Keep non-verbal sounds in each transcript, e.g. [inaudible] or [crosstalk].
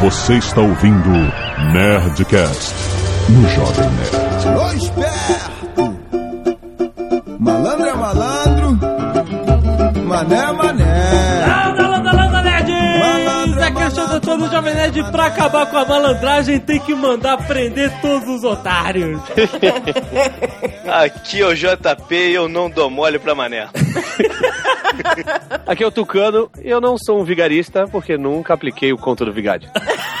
Você está ouvindo Nerdcast no Jovem Nerd. Ô esperto! Malandro é malandro, mané é mané. Show do Jovem Nerd. Pra acabar com a malandragem, tem que mandar prender todos os otários. [laughs] Aqui é o JP e eu não dou mole pra mané. Aqui é o Tucano e eu não sou um vigarista porque nunca apliquei o conto do vigário. [laughs]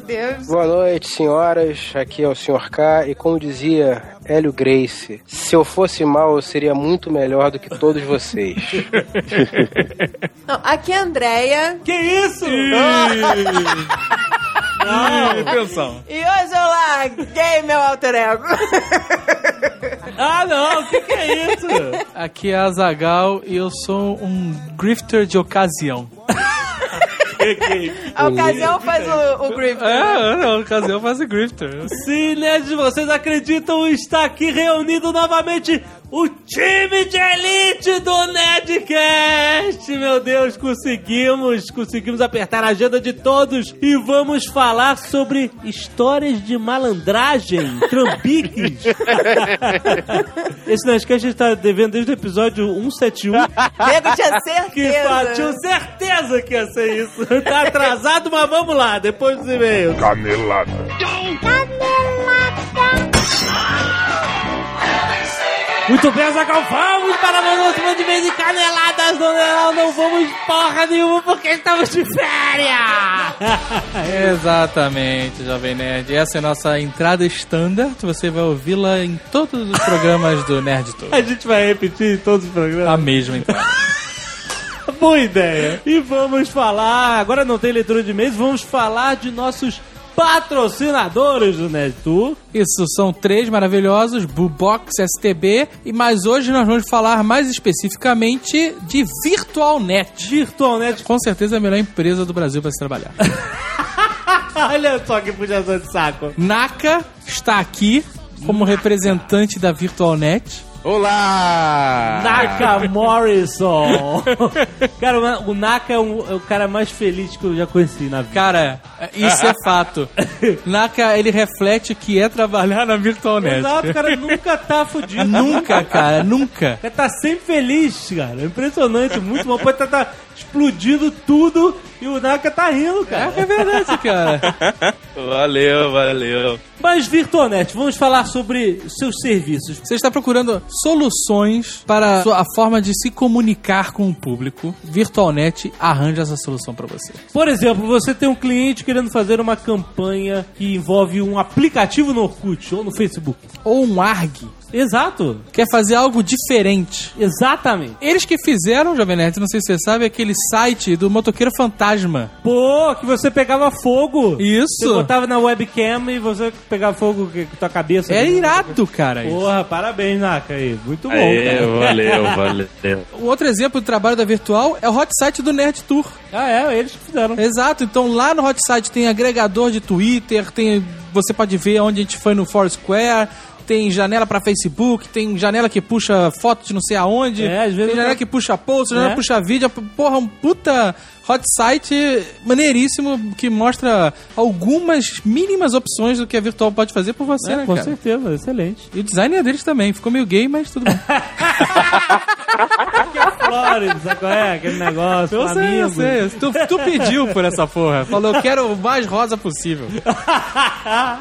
Deus. Boa noite, senhoras. Aqui é o Sr. K. E como dizia Hélio Grace, se eu fosse mal, eu seria muito melhor do que todos vocês. [laughs] Não, aqui é a Andrea. Que isso? Atenção. [laughs] E hoje eu larguei meu alter ego. [laughs] Ah, não, o que, que é isso? Aqui é a Zagal e eu sou um grifter de ocasião. A ocasião faz o, o grip. É, não, ocasião faz o grifter. Sim, nerds, vocês acreditam? Está aqui reunido novamente o time de elite do Nerdcast! Meu Deus, conseguimos! Conseguimos apertar a agenda de todos e vamos falar sobre histórias de malandragem, [laughs] trambiques. Esse Nerdcast está devendo desde o episódio 171 Nego tinha [laughs] que certeza. tinha certeza que ia ser isso. Tá atrasado, mas vamos lá, depois dos e-mails. Canelada. Muito bem, Zagal, vamos para mais uma semana de vez em caneladas, dona Não vamos porra nenhuma porque estamos de férias. [laughs] Exatamente, Jovem Nerd. Essa é a nossa entrada standard. Você vai ouvi-la em todos os programas do Nerd Tour. [laughs] A gente vai repetir em todos os programas. A mesma entrada. [laughs] Boa ideia. E vamos falar, agora não tem leitura de e-mails, vamos falar de nossos patrocinadores do Nerd Tour. Isso, são três maravilhosos, Bubox, STB, e mas hoje nós vamos falar mais especificamente de VirtualNet. VirtualNet. Com certeza é a melhor empresa do Brasil para se trabalhar. [laughs] Olha só que puxação de saco. Naka está aqui como representante da VirtualNet. Olá! Naka Morrison. [laughs] cara, o Naka é, um- é o cara mais feliz que eu já conheci na vida. Cara, isso é fato. [laughs] Naka, ele reflete o que é trabalhar na VirtualNet. Exato, o cara nunca tá fudido. Nunca, cara, nunca. O cara tá sempre feliz, cara. Impressionante, muito bom. Pode estar tá explodindo tudo e o Naka tá rindo, cara. É verdade, cara. [laughs] Valeu, valeu. Mas, Virtualnet, vamos falar sobre seus serviços. Você está procurando soluções para sua- a forma de se comunicar com o público. VirtualNet arranja essa solução para você. Por exemplo, você tem um cliente querendo fazer uma campanha que envolve um aplicativo no Orkut ou no Facebook. Ou um ARG. Exato. Quer fazer algo diferente. Exatamente. Eles que fizeram, Jovem Nerd, não sei se você sabe, aquele site do Motoqueiro Fantasma. Pô, que você pegava fogo. Isso. Você botava na webcam e você pegava fogo com tua cabeça. É irado, cara. isso. Porra, parabéns, Naka aí. Muito bom, Aê, cara. valeu, [laughs] valeu. Um outro exemplo de trabalho da Virtual é o hot site do Nerd Tour. Ah, é, eles que fizeram. Exato, então lá no hot site tem agregador de Twitter, tem você pode ver onde a gente foi no Foursquare, tem janela pra Facebook, tem janela que puxa foto de não sei aonde, É, às vezes tem janela que puxa post, janela É. que puxa vídeo, porra, um puta hot site maneiríssimo que mostra algumas mínimas opções do que a Virtual pode fazer por você, É, né, com cara? certeza, excelente. E o design é deles também, ficou meio gay, mas tudo bom. [laughs] Flores, sabe qual é? Aquele negócio, Eu sei, eu amigo. sei. Tu, tu pediu por essa porra. Falou, eu quero o mais rosa possível. [laughs]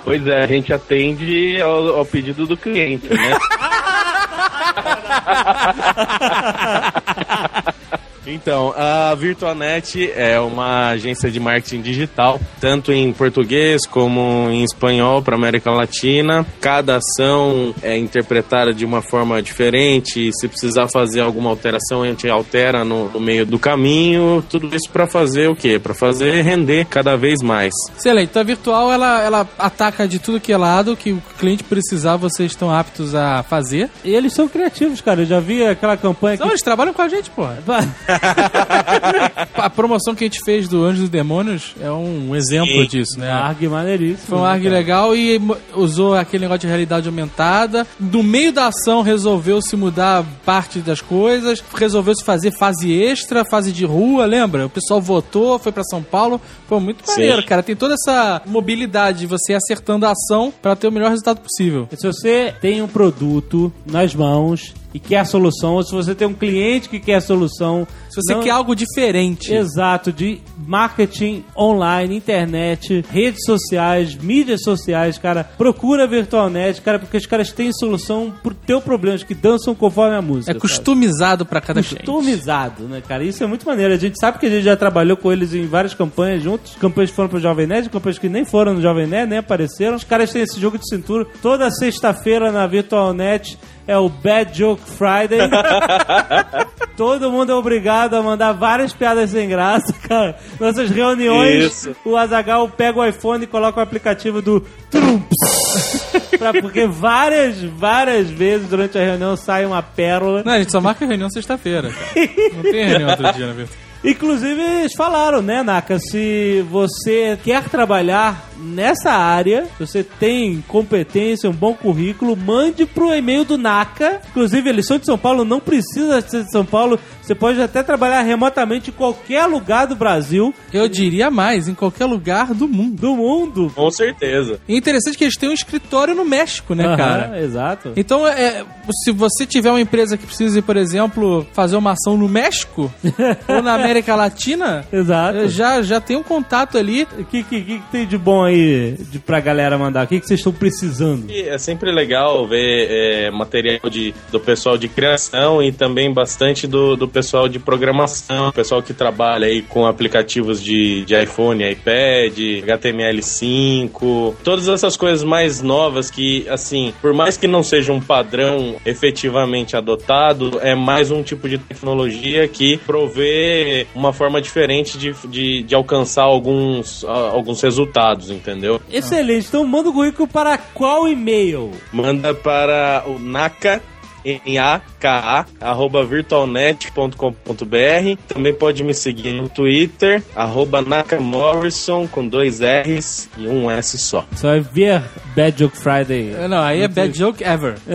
Pois é, a gente atende ao, ao pedido do cliente, né? [laughs] Então, a VirtualNet é uma agência de marketing digital, tanto em português como em espanhol para América Latina. Cada ação é interpretada de uma forma diferente. Se precisar fazer alguma alteração, a gente altera no, no meio do caminho. Tudo isso para fazer o quê? Para fazer render cada vez mais. Excelente. Então a virtual ela, ela ataca de tudo que é lado que o cliente precisar, vocês estão aptos a fazer. E eles são criativos, cara. Eu já vi aquela campanha que. Não, eles trabalham com a gente, porra. [laughs] [laughs] A promoção que a gente fez do Anjos e Demônios é um exemplo Sim. disso, né? Arg maneiríssimo. Foi um né, ARG legal e usou aquele negócio de realidade aumentada. No meio da ação resolveu se mudar parte das coisas, resolveu se fazer fase extra, fase de rua, lembra? O pessoal votou, foi pra São Paulo. Foi muito Sim. maneiro, cara. Tem toda essa mobilidade de você acertando a ação pra ter o melhor resultado possível. Se você tem um produto nas mãos e quer a solução, ou se você tem um cliente que quer a solução. Se você não- quer algo diferente. Exato, de marketing online, internet, redes sociais, mídias sociais, cara, procura a VirtualNet, cara, porque os caras têm solução pro teu problema, que dançam conforme a música. É customizado pra cada cliente. customizado, né, cara? Isso é muito maneiro. A gente sabe que a gente já trabalhou com eles em várias campanhas juntos. Campanhas que foram pro Jovem Nerd, campanhas que nem foram no Jovem Nerd, nem apareceram. Os caras têm esse jogo de cintura. Toda sexta-feira na VirtualNet é o Bad Joke Friday. [laughs] Todo mundo é obrigado a mandar várias piadas sem graça, cara. Nossas reuniões, Isso. o Azagal pega o iPhone e coloca o aplicativo do Trumps. [laughs] Pra- porque várias, várias vezes durante a reunião sai uma pérola. Não, a gente só marca reunião sexta-feira, cara. Não tem reunião outro dia, na verdade. Inclusive, eles falaram, né, Naka? Se você quer trabalhar nessa área, se você tem competência, um bom currículo, mande pro e-mail do Naka. Inclusive, eles são de São Paulo, não precisa ser de São Paulo. Você pode até trabalhar remotamente em qualquer lugar do Brasil, Eu diria mais, em qualquer lugar do mundo. do mundo. Com certeza. E é interessante que eles têm um escritório no México, né, Aham, cara? Exato. Então, é, se você tiver uma empresa que precise, por exemplo, fazer uma ação no México [laughs] ou na América Latina, Exato. já, já tem um contato ali. O que, que, que tem de bom aí de, pra galera mandar? O que, que vocês estão precisando? É sempre legal ver é, material de, do pessoal de criação e também bastante do, do pessoal de programação, pessoal que trabalha aí com aplicativos de, de iPhone, iPad, HTML5, todas essas coisas mais novas que, assim, por mais que não seja um padrão efetivamente adotado, é mais um tipo de tecnologia que provê uma forma diferente de, de, de alcançar alguns, alguns resultados, entendeu? Excelente. Então manda o currículo para qual e-mail? manda para o naka N-A-K-A, arroba virtualnet.com.br. Também pode me seguir no Twitter, arroba nakamorrison, com dois R's e um S só. Você vai ver Bad Joke Friday. Não, aí é bad joke ever. [laughs]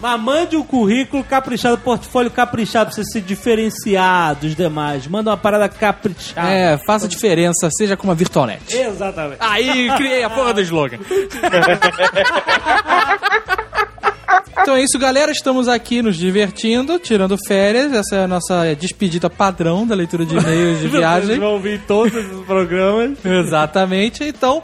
Mas mande um currículo caprichado, portfólio caprichado pra você se diferenciar dos demais. Manda uma parada caprichada. É, faça diferença, seja como a Virtualnet. Exatamente. Aí criei a porra do slogan. [laughs] Então é isso, galera. Estamos aqui nos divertindo, tirando férias. Essa é a nossa despedida padrão da leitura de e-mails de [laughs] Vocês viagem. vão ouvir todos os programas. Exatamente. Então,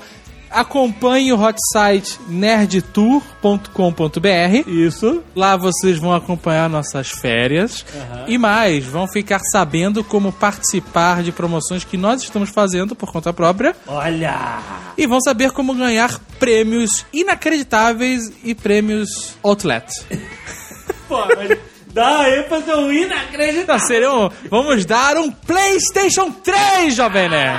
acompanhe o hot site nerdtour.com.br. Isso. Lá vocês vão acompanhar nossas férias e mais, vão ficar sabendo como participar de promoções que nós estamos fazendo por conta própria Olha! e vão saber como ganhar prêmios inacreditáveis e prêmios outlet. [laughs] Pô, mas dá ênfase ao inacreditável. Então, seriam, vamos dar um PlayStation 3, Jovem Nerd.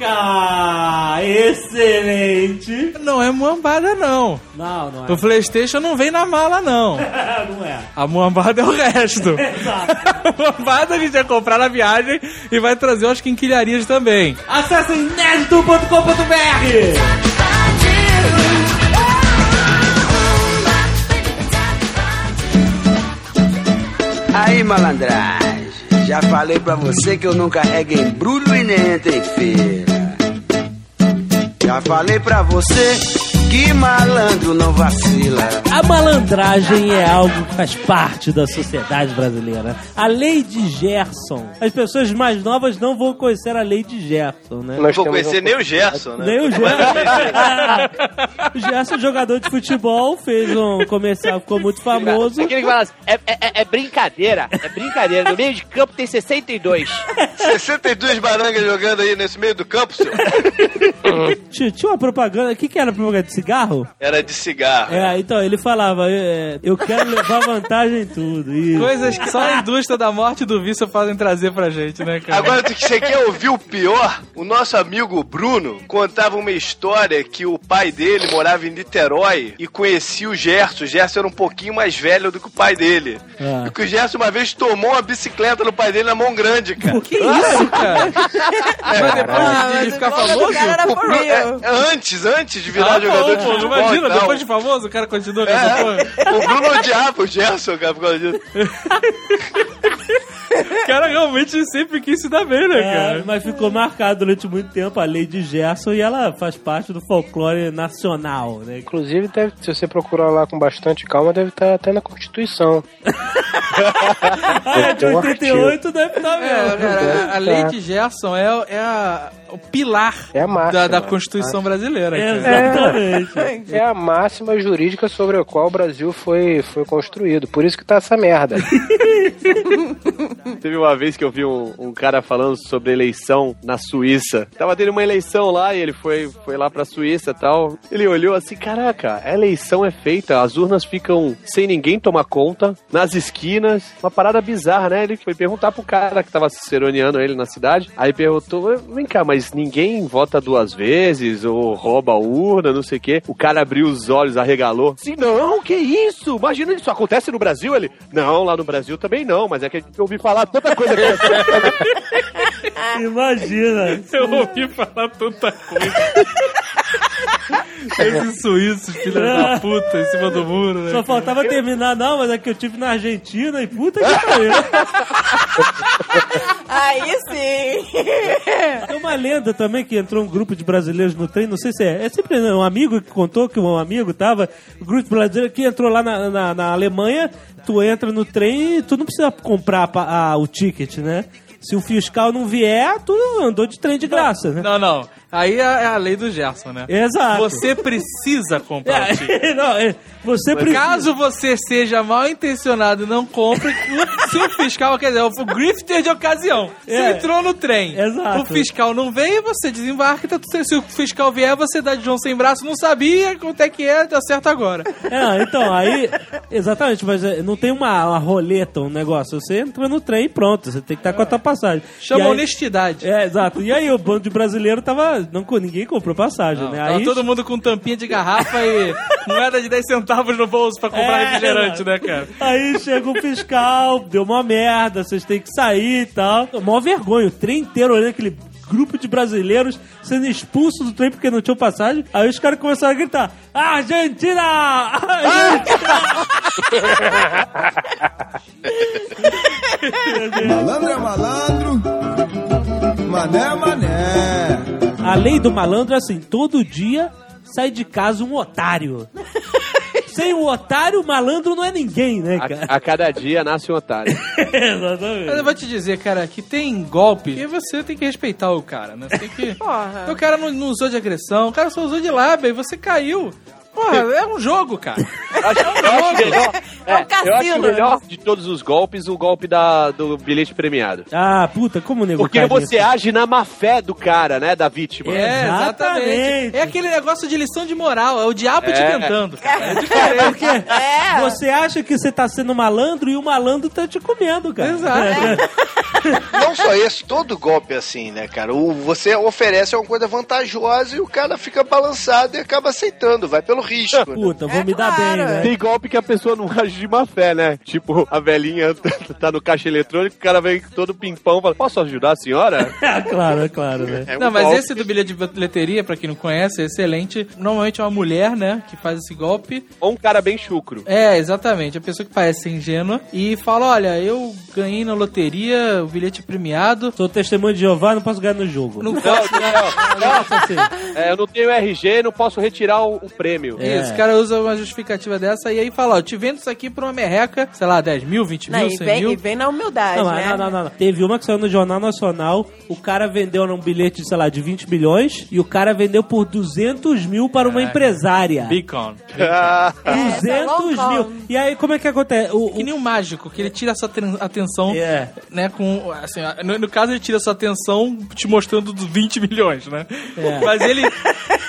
Caraca! Excelente! Não é muambada, não. Não, não é. O PlayStation não vem na mala, não. [laughs] não é. A muambada é o resto. [laughs] [laughs] a muambada a gente vai comprar na viagem e vai trazer umas quinquilharias também. Acessem nerdtour.com.br malandragem, já falei pra você que eu não carrego embrulho e nem entro em feira. Já falei pra você que malandro não vacila. A malandragem é algo que faz parte da sociedade brasileira. A lei de Gerson. As pessoas mais novas não vão conhecer a lei de Gerson, né? Vou temos conhecer um- nem o Gerson, né? Nem o [laughs] Gerson. o Gerson, jogador de futebol, fez um comercial, ficou muito famoso. Aquele que fala assim, é, é- é brincadeira, é brincadeira. No meio de campo tem 62. 62 barangas jogando aí nesse meio do campo, senhor. [laughs] Tinha, tinha uma propaganda. O que, que era a propaganda de cigarro? Era de cigarro. É, então ele falava, é, eu quero levar vantagem em tudo. Isso. Coisas que só a indústria da morte e do vício fazem trazer pra gente, né, cara? Agora, você quer ouvir o pior? O nosso amigo Bruno contava uma história que o pai dele morava em Niterói e conhecia o Gerson. O Gerson era um pouquinho mais velho do que o pai dele. Ah. E que o Gerson uma vez tomou uma bicicleta no pai dele na mão grande, cara. Que isso, cara? [laughs] Mas depois Ah, de, o ficar do famoso? cara era O Bruno- é, é antes, antes de virar Ah, jogador pô, futebol imagina, e tal. depois de famoso, o cara continua com essa É, porra. o Bruno odiava o Gerson, cara, por causa disso. O [laughs] cara realmente sempre quis se dar bem, né, É, cara? mas ficou marcado durante muito tempo a lei de Gerson e ela faz parte do folclore nacional, né? Inclusive, deve- se você procurar lá com bastante calma, deve estar até na Constituição. Ah, [laughs] é de Tem um 88 deve estar É, mesmo. cara, a lei de Gerson é, é a- o pilar É a da, da Constituição brasileira, cara. Exatamente. [laughs] É a máxima jurídica sobre a qual o Brasil foi, foi construído. Por isso que tá essa merda. Teve uma vez que eu vi um, um cara falando sobre eleição na Suíça. Tava tendo uma eleição lá e ele foi, foi lá pra Suíça e tal. Ele olhou assim: caraca, a eleição é feita, as urnas ficam sem ninguém tomar conta, nas esquinas. Uma parada bizarra, né? Ele foi perguntar pro cara que tava ciceroneando ele na cidade. Aí perguntou: vem cá, mas ninguém vota duas vezes ou rouba a urna, não sei o quê. O cara abriu os olhos, arregalou. Sim, não, que isso? Imagina isso acontece no Brasil? Ele, não, lá no Brasil também não, mas é que eu ouvi falar tanta coisa que [laughs] Imagina. Eu ouvi falar tanta coisa. Esses suíços, filha da puta, em cima do muro, né? Só faltava terminar, não, mas é que eu tive na Argentina e puta que pariu. Aí sim. Tem uma lenda também que entrou um grupo de brasileiros no trem, não sei se é. É sempre um amigo que contou que um amigo tava. Um grupo de brasileiros que entrou lá na, na, na Alemanha, tu entra no trem e tu não precisa comprar pa- a- o ticket, né? Se o fiscal não vier, tu andou de trem de graça, né? Não, não. Aí é é a lei do Gerson, né? Exato. Você precisa comprar o ticket. É, [laughs] não, é, você precisa. Caso você seja mal intencionado e não compre, [laughs] o- se o fiscal, quer dizer, o grifter de ocasião, você É. entrou no trem, Exato. o fiscal não veio, você desembarca, tá tudo certo. se o fiscal vier, você dá de João sem braço, não sabia quanto é que é, dá certo agora. É, então, aí. Exatamente, mas não tem uma, uma roleta, um negócio. Você entra no trem e pronto. Você tem que estar com a tua passagem. Chama aí- honestidade. É, exato. E aí o bando de brasileiro tava. Não, ninguém comprou passagem, né? Tava Aí, todo mundo com tampinha de garrafa e [laughs] moeda de 10 centavos no bolso pra comprar É, refrigerante, mano. né, cara? Aí chega o fiscal, deu uma merda, vocês têm que sair e tal. Mó vergonha, o trem inteiro olhando aquele grupo de brasileiros sendo expulso do trem porque não tinham passagem. Aí os caras começaram a gritar: Argentina! Argentina! [laughs] Malandro é malandro, mané é mané. A lei do malandro é assim: todo dia sai de casa um otário. [laughs] Sem o otário, o malandro não é ninguém, né, cara? a, a cada dia nasce um otário. [laughs] Exatamente. Mas eu vou te dizer, cara, que tem golpe que você tem que respeitar o cara, né? Você tem que. [laughs] Porra. O cara não, não usou de agressão, o cara só usou de lábia e você caiu. Porra, é um jogo, cara. Acho, [laughs] eu acho melhor, É um é, eu acho cassino. melhor de todos os golpes o golpe da, do bilhete premiado. Ah, puta, como o nego Porque você nisso? age na má fé do cara, né? Da vítima. É, exatamente. Exatamente. É aquele negócio de lição de moral, é o diabo te É. tentando. cara. É É diferente. porque É. você acha que você tá sendo malandro e o malandro tá te comendo, cara. Exato. Não só esse, todo golpe é assim, né, cara? O, você oferece alguma coisa vantajosa e o cara fica balançado e acaba aceitando, vai pelo risco. né? Puta, vou É me dar claro. bem, né? Tem golpe que a pessoa não age de má fé, né? Tipo, a velhinha [laughs] tá no caixa eletrônico, o cara vem todo pimpão e fala, posso ajudar a senhora? [laughs] Claro, é claro, né? É um Não, mas golpe. esse do bilhete de bilheteria, pra quem não conhece, é excelente. Normalmente é uma mulher, né, que faz esse golpe. Ou um cara bem chucro. É, exatamente. A pessoa que parece ser ingênua e fala: Olha, eu ganhei na loteria o bilhete premiado. Sou testemunho de Jeová, não posso ganhar no jogo. Não Não, posso. não, não. Nossa, assim. É, eu não tenho RG, não posso retirar o, o prêmio. É. Isso, o cara usa uma justificativa dessa e aí fala: Ó, eu te vendo isso aqui por uma merreca, sei lá, 10 mil, 20 Não, mil, e 100 vem, mil. e vem na humildade, Não, né? não, não, não, não. Teve uma que saiu no Jornal Nacional, o cara vendeu um bilhete, sei lá, de 20 bilhões e o cara vendeu por 200 mil para uma empresária. Beacon. Ah, 200 Essa é mil. E aí, como é que acontece? O, Que nem um mágico, que ele tira a sua aten- atenção, É. né, com, assim, no, no caso ele tira a sua atenção te mostrando dos 20 milhões, né? É. Mas ele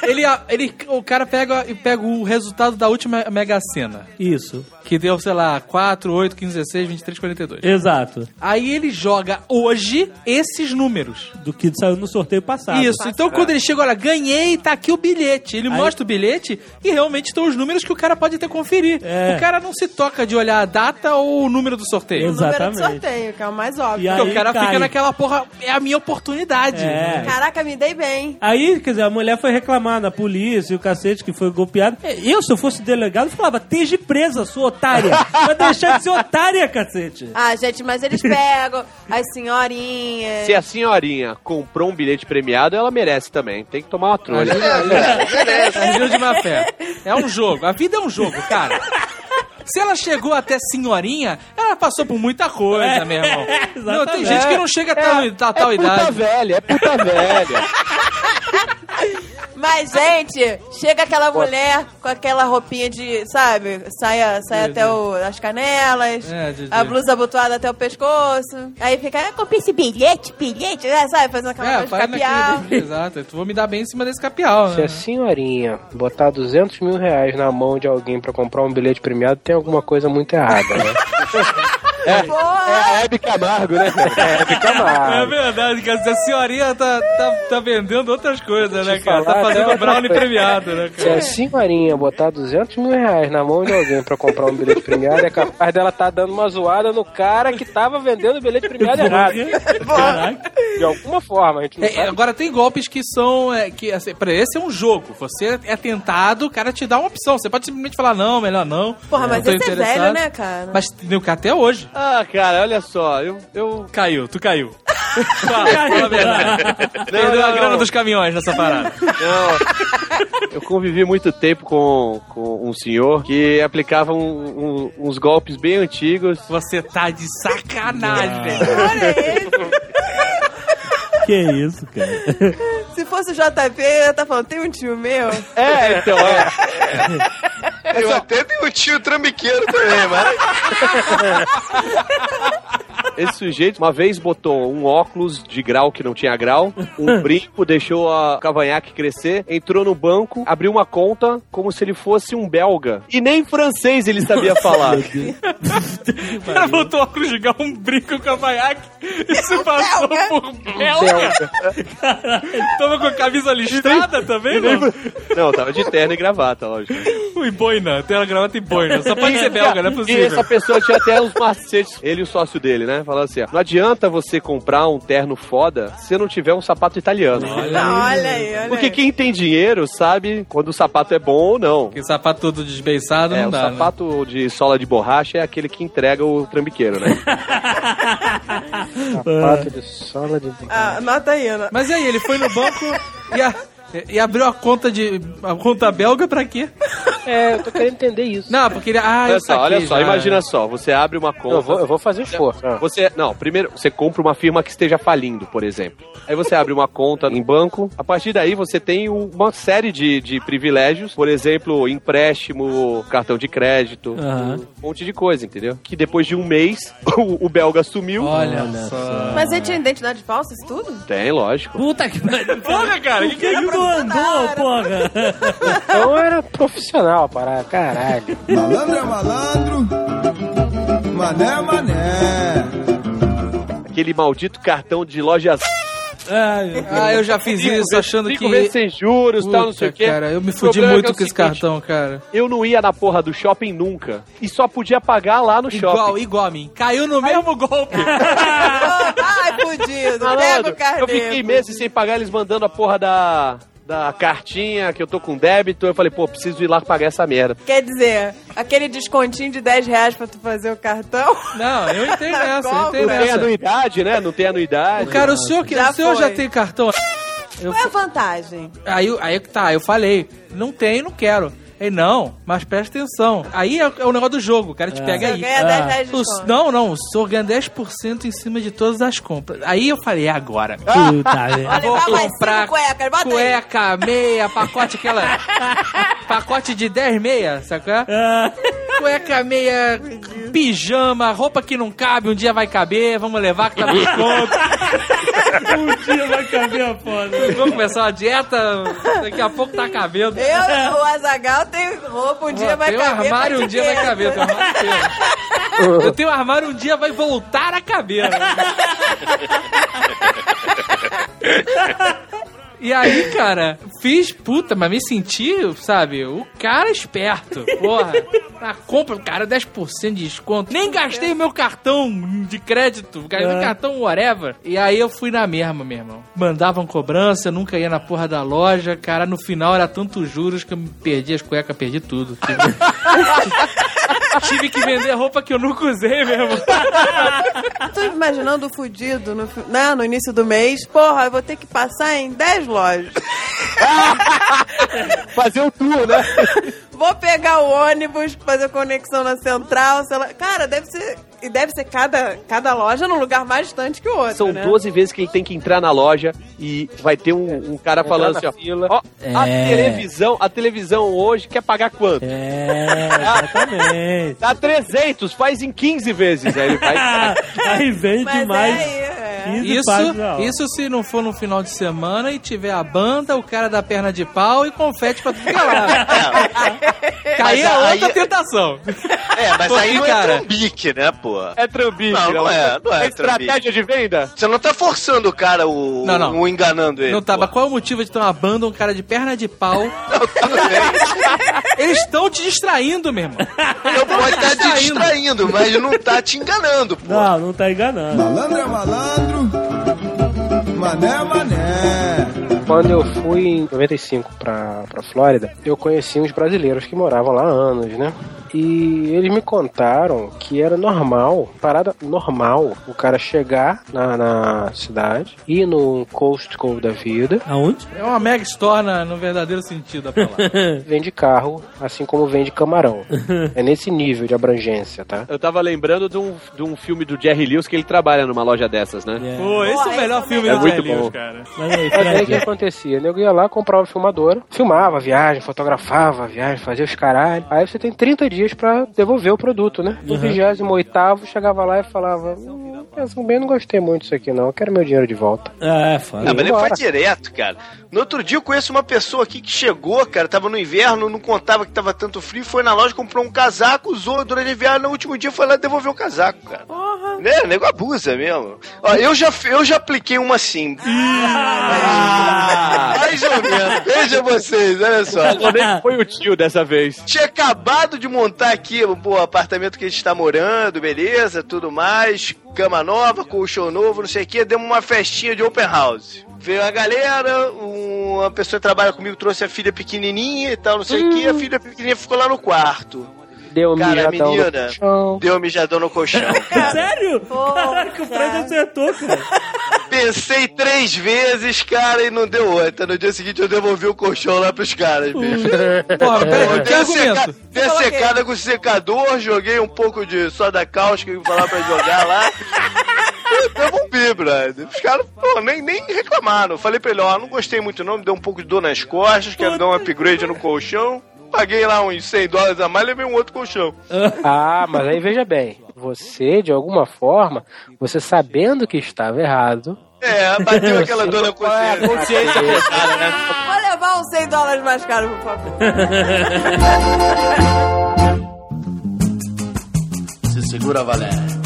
ele, ele, ele, o cara pega, e pega o resultado da última Mega Sena. Isso. Que deu, sei lá, 4, 8, 15, 16, 23, 42. Exato. Aí ele joga hoje esses números. Do que saiu no sorteio passado. Isso, então quando ele chega, olha, ganhei, tá aqui o bilhete. Ele Aí- mostra o bilhete e realmente estão os números que o cara pode até conferir. É. O cara não se toca de olhar a data ou o número do sorteio. O número do Exatamente. sorteio, que é o mais óbvio. E aí Porque o cara cai. fica naquela porra, é a minha oportunidade. É. Caraca, me dei bem. Aí, quer dizer, a mulher foi reclamar na polícia e o cacete que foi golpeado. Eu, se eu fosse delegado, falava, esteja presa, sua otária. [laughs] Vai deixar de ser otária, cacete. Ah, gente, mas eles pegam as senhorinhas. Se a senhorinha comprou um bilhete premiado, ela merece também. Tem que tomar uma trolha. Agiu [laughs] de má fé. É um jogo. A vida é um jogo, cara. Se ela chegou até senhorinha, ela passou por muita coisa, meu irmão. [laughs] Não, tem gente que não chega a tal, a tal é puta idade. velha, é puta velha. Mas, gente, chega aquela mulher com aquela roupinha de, sabe, saia, saia até o- as canelas, É, Didi. a blusa abotoada até o pescoço. Aí fica, ah, comprei esse bilhete, bilhete, né, sabe, fazendo aquela É, coisa de capial. naquele... [laughs] Exato. Tu vou me dar bem em cima desse capial, Se né? a senhorinha botar 200 mil reais na mão de alguém pra comprar um bilhete premiado, tem alguma coisa muito errada, né? [laughs] É, Porra! é a Hebe Camargo, né? É, fica É mal. verdade, cara. A senhorinha tá, tá, tá vendendo outras coisas, né, cara? falar Tá fazendo brownie coisa. premiado, né, Se cara? a senhorinha botar 200 mil reais na mão de alguém pra comprar um bilhete premiado, é capaz dela tá dando uma zoada no cara que tava vendendo o bilhete premiado errado. Caraca. De alguma forma, a gente não É, sabe. agora tem golpes que são. É, que, assim, pra esse é um jogo. Você é tentado, o cara te dá uma opção. Você pode simplesmente falar, não, melhor não. Porra, mas não tô esse é velho, né, cara? Mas tem até hoje. Ah, cara, olha só, eu. eu... Caiu, tu caiu. Fala, fala a verdade. A não, grana dos caminhões nessa parada. Não. Eu convivi muito tempo com, com um senhor que aplicava um- um- uns golpes bem antigos. Você tá de sacanagem, velho. Olha ele. Que isso, cara. Se fosse o JP, eu ia tá falando, tem um tio meu. É, então, é. Eu até tenho um tio trambiqueiro também, mas... [laughs] Esse sujeito uma vez botou um óculos de grau que não tinha grau, um [laughs] brinco, deixou a cavanhaque crescer, entrou no banco, abriu uma conta como se ele fosse um belga. E nem francês ele sabia falar. O cara botou óculos de gal, um brinco com a vaiaque e se passou por belga. Tava com a camisa listrada também, não? Não, tava de terno e gravata, lógico. E boina, ela gravata e boina. Só pode ser belga, não é E possível. essa pessoa tinha até uns macetes, ele e o sócio dele, né? Falando assim, ó, não adianta você comprar um terno foda se não tiver um sapato italiano. Não, olha aí, olha Porque aí. quem tem dinheiro sabe quando o sapato é bom ou não. Porque sapato todo desbeiçado É, não o dá, né? sapato de sola de borracha é aquele que entrega o trambiqueiro, né? [laughs] Sapato de sola de... Ah, anota aí, Ana. Mas aí, ele foi no banco e, a- e abriu a conta de. a conta belga pra quê? [laughs] É, eu tô querendo entender isso. Não, porque ele. Ah, olha só, olha só, já. imagina só, você abre uma conta. Eu vou, eu vou fazer esforço. Ah. Você, não, primeiro você compra uma firma que esteja falindo, por exemplo. Aí você abre uma conta em banco. A partir daí você tem um- uma série de, de privilégios, por exemplo, empréstimo, cartão de crédito, um monte de coisa, entendeu? Que depois de um mês [laughs] o, o belga sumiu. Olha, Olha só. Mas ele tinha identidade falsa, isso tudo? Tem, lógico. Puta que pariu. Porra, cara, que que é Ele não andou, porra. Então era profissional a parada, caralho. Malandro é malandro, mané é mané. Aquele maldito cartão de loja Ai, Ah, eu já fiz isso achando cinco que. vezes sem juros, tal, não Puta, sei o quê. cara, eu me O fudi é muito que é o com esse cartão, cara. Eu não ia na porra do shopping nunca. E só podia pagar lá no Igual, shopping. igual a mim. Caiu no mesmo golpe. [laughs] [laughs] Ai, fudido. Pega Malandro, o carnê. eu fiquei meses sem pagar, eles mandando a porra da, da cartinha que eu tô com débito. Eu falei, pô, preciso ir lá pagar essa merda. Quer dizer, aquele descontinho de 10 reais pra tu fazer o cartão? Não, eu entendo [laughs] essa, eu entendo Não tem essa. anuidade, né? Não tem anuidade. Cara, o senhor, que, Já o senhor foi. já tem cartão. Eu, Qual é a vantagem? aí, aí tá, eu falei, não tenho, não quero. Ele, não, mas presta atenção. Aí é, é o negócio do jogo, o cara te pega Você aí. ganha 10 reais de desconto. não, não, o senhor ganha 10% em cima de todas as compras. Aí eu falei, é agora. meu. puta [laughs] merda. Vou levar mais comprar cinco cuecas, bota aí. cueca, meia, pacote aquela... [laughs] pacote de 10 meia, sabe qual é? Ah, Cueca, meia, Pijama, roupa que não cabe, um dia vai caber, vamos levar que tá contos. [laughs] Um dia vai caber a foda. Vamos começar uma dieta, daqui a pouco tá cabendo. Eu, o Azagal tem roupa, um dia vai tem um caber. armário, um dia vai caber. Tem um armário inteiro. [laughs] Eu tenho um armário, um dia vai voltar a caber. [laughs] E aí, cara, fiz, puta, mas me senti, sabe, o cara esperto. Porra, na compra, cara, 10% de desconto. Nem gastei meu cartão de crédito, gastei É. cartão whatever. E aí eu fui na mesma, meu irmão. Mandavam cobrança, nunca ia na porra da loja. Cara, no final era tantos juros que eu me perdi as cuecas, perdi tudo. [laughs] Tive que vender roupa que eu nunca usei mesmo. [laughs] Tô imaginando o fudido no, né, no início do mês. Porra, eu vou ter que passar em 10 lojas. [laughs] Fazer o tour, né? Vou pegar o ônibus, fazer conexão na central. sei lá. Cara, deve ser. E deve ser cada, cada loja num lugar mais distante que o outro. São né? 12 vezes que ele tem que entrar na loja e vai ter um, um cara falando assim, ó, ó, a É. televisão, a televisão hoje quer pagar quanto? É, [laughs] exatamente. Dá 300, faz em 15 vezes. Aí ele vai... [laughs] Aí vende Mas mais. é, é. 15 Isso, isso se não for no final de semana e tiver a banda, o cara da perna de pau e confete pra tudo que é lado. [laughs] Cair é Mas outra aí- tentação. É, mas aí Porque, não cara, é trambique, né, pô? É trambique. Não, não é, não é estratégia de venda? Você não tá forçando o cara, o, Não, não. o enganando ele. Não tá, pô. mas qual é o motivo de ter uma banda, um cara de perna de pau? [laughs] Tudo bem. [laughs] Eles estão te distraindo, meu irmão. Não pode estar te distraindo. distraindo, mas não tá te enganando, pô. Não, não tá enganando. Malandro é malandro, mané é mané. Quando eu fui em 95 pra, pra Flórida, eu conheci uns brasileiros que moravam lá há anos, né? E eles me contaram que era normal, parada normal, o cara chegar na, na cidade, ir no Costco da vida, Aonde? É uma mega store na- no verdadeiro sentido da palavra. [laughs] vende carro, assim como vende camarão. [laughs] É nesse nível de abrangência, tá? Eu tava lembrando de um, de um filme do Jerry Lewis que ele trabalha numa loja dessas, né? É. Pô, esse é Porra, o melhor esse filme é do muito Jerry Lewis, bom. cara. Mas aí, Mas aí o acontecia? Eu ia lá, comprava uma filmadora, filmava a viagem, fotografava a viagem, fazia os caralho. Aí você tem 30 dias pra devolver o produto, né? No 28 chegava lá e falava: hum, pensando bem, não gostei muito disso aqui não, eu quero meu dinheiro de volta. É, foda. Não, mas ele faz direto, cara. No outro dia eu conheço uma pessoa aqui que chegou, cara, tava no inverno, não contava que tava tanto frio, foi na loja, comprou um casaco, usou durante o inverno, no último dia foi lá devolver o casaco, cara. Porra. Né? O nego abusa mesmo. Ó, eu já, eu já apliquei uma assim. [laughs] Mais ou menos. Veja vocês, olha só. Foi o tio dessa vez. Tinha acabado de montar aqui o apartamento que a gente tá morando, beleza, tudo mais. Cama nova, colchão novo, não sei o que. Demos uma festinha de open house. Veio a galera, uma pessoa que trabalha comigo trouxe a filha pequenininha e tal, não sei o que. A filha pequenininha ficou lá no quarto. Deu um Cara, a mijadão no menina chão. deu um mijadão no colchão. [laughs] Sério? Porra, Caraca, o Fred cara. acertou, cara. Pensei três vezes, cara, e não deu outra. No dia seguinte eu devolvi o colchão lá pros caras, bicho. Porra, peraí, que argumento? seca- Dei a secada com secador, joguei um pouco de soda cáustica que falar pra jogar lá. [laughs] E devolvi, brother. Os caras, pô, nem, nem reclamaram. Falei pra ele, ó, não gostei muito não, me deu um pouco de dor nas costas, quero dar um upgrade no colchão. Paguei lá uns 100 dólares a mais, levei um outro colchão. [laughs] Ah, mas aí veja bem, você, de alguma forma, você sabendo que estava errado, É, bateu aquela dor na consciência. Consciência pesada, né? Vou levar uns 100 dólares mais caro, por favor. [laughs] Se segura, Valério.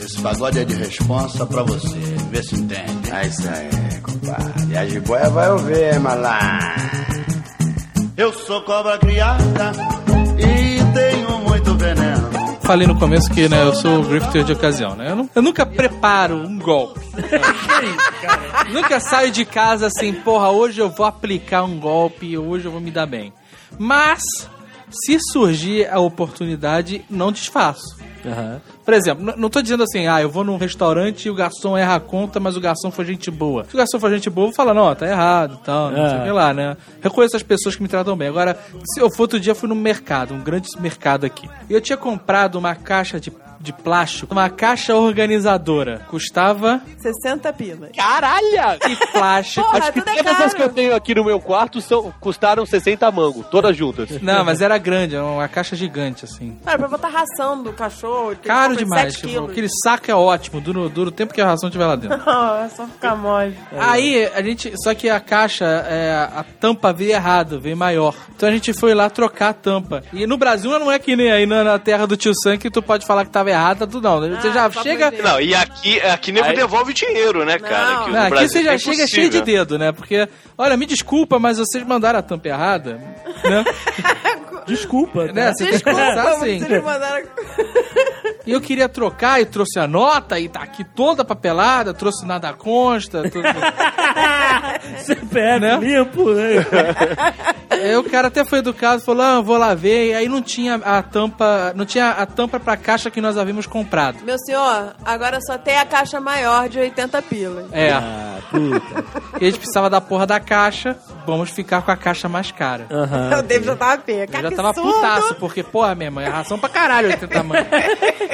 Esse pagode é de responsa pra você. Vê se entende. É isso aí, compadre. E a jiboia vai ouvir, malandro. Eu sou cobra criada e tenho muito veneno. Falei no começo que né, eu sou o grifter de ocasião, né? Eu, nu- eu nunca preparo um golpe. [laughs] nunca saio de casa assim, porra, hoje eu vou aplicar um golpe, hoje eu vou me dar bem. Mas, se surgir a oportunidade, não desfaço. Aham. Por exemplo, não tô dizendo assim, ah, eu vou num restaurante e o garçom erra a conta, mas o garçom foi gente boa. Se o garçom for gente boa, eu vou falar, não, tá errado e tal, não É. sei o que lá, né? Reconheço as pessoas que me tratam bem. Agora, se eu for outro dia, eu fui num mercado, um grande mercado aqui. E eu tinha comprado uma caixa de, de plástico, uma caixa organizadora. Custava 60 pilas. Caralho! de plástico. Porra, Acho que tudo é todas as que eu tenho aqui no meu quarto são, custaram 60 mangos, todas juntas. Não, mas era grande, era uma caixa gigante, assim. Cara, pra botar ração do cachorro. Caro demais. tipo, aquele saco é ótimo, dura, dura o tempo que a ração estiver lá dentro. [laughs] é só ficar mole. Aí a gente. Só que a caixa, é, a tampa veio errado, veio maior. Então a gente foi lá trocar a tampa. E no Brasil não é que nem aí na, na terra do tio Sam que tu pode falar que tava errado, tá tudo não. Você já chega. Não, e aqui, aqui nego Aí- devolve dinheiro, né, cara? Que Não, aqui Brasil você já é chega cheio de dedo, né? Porque, olha, me desculpa, mas vocês mandaram a tampa errada, né? [laughs] Desculpa, né? Você tem que Desculpa, pensar assim. vocês mandaram... E eu queria trocar e trouxe a nota e tá aqui toda papelada, trouxe nada consta. Tudo... [laughs] CPF Né? limpo, né? Aí o cara até foi educado, falou, ah, vou lá ver. E aí não tinha a tampa, não tinha a tampa pra caixa que nós havíamos comprado. Meu senhor, agora só tem a caixa maior de 80 pilas. É. Ah, puta. E a gente precisava da porra da caixa, vamos ficar com a caixa mais cara. O David já tava pé. Eu já tava putaço, porque, porra, minha mãe, é ração pra caralho 80 tamanho. [laughs]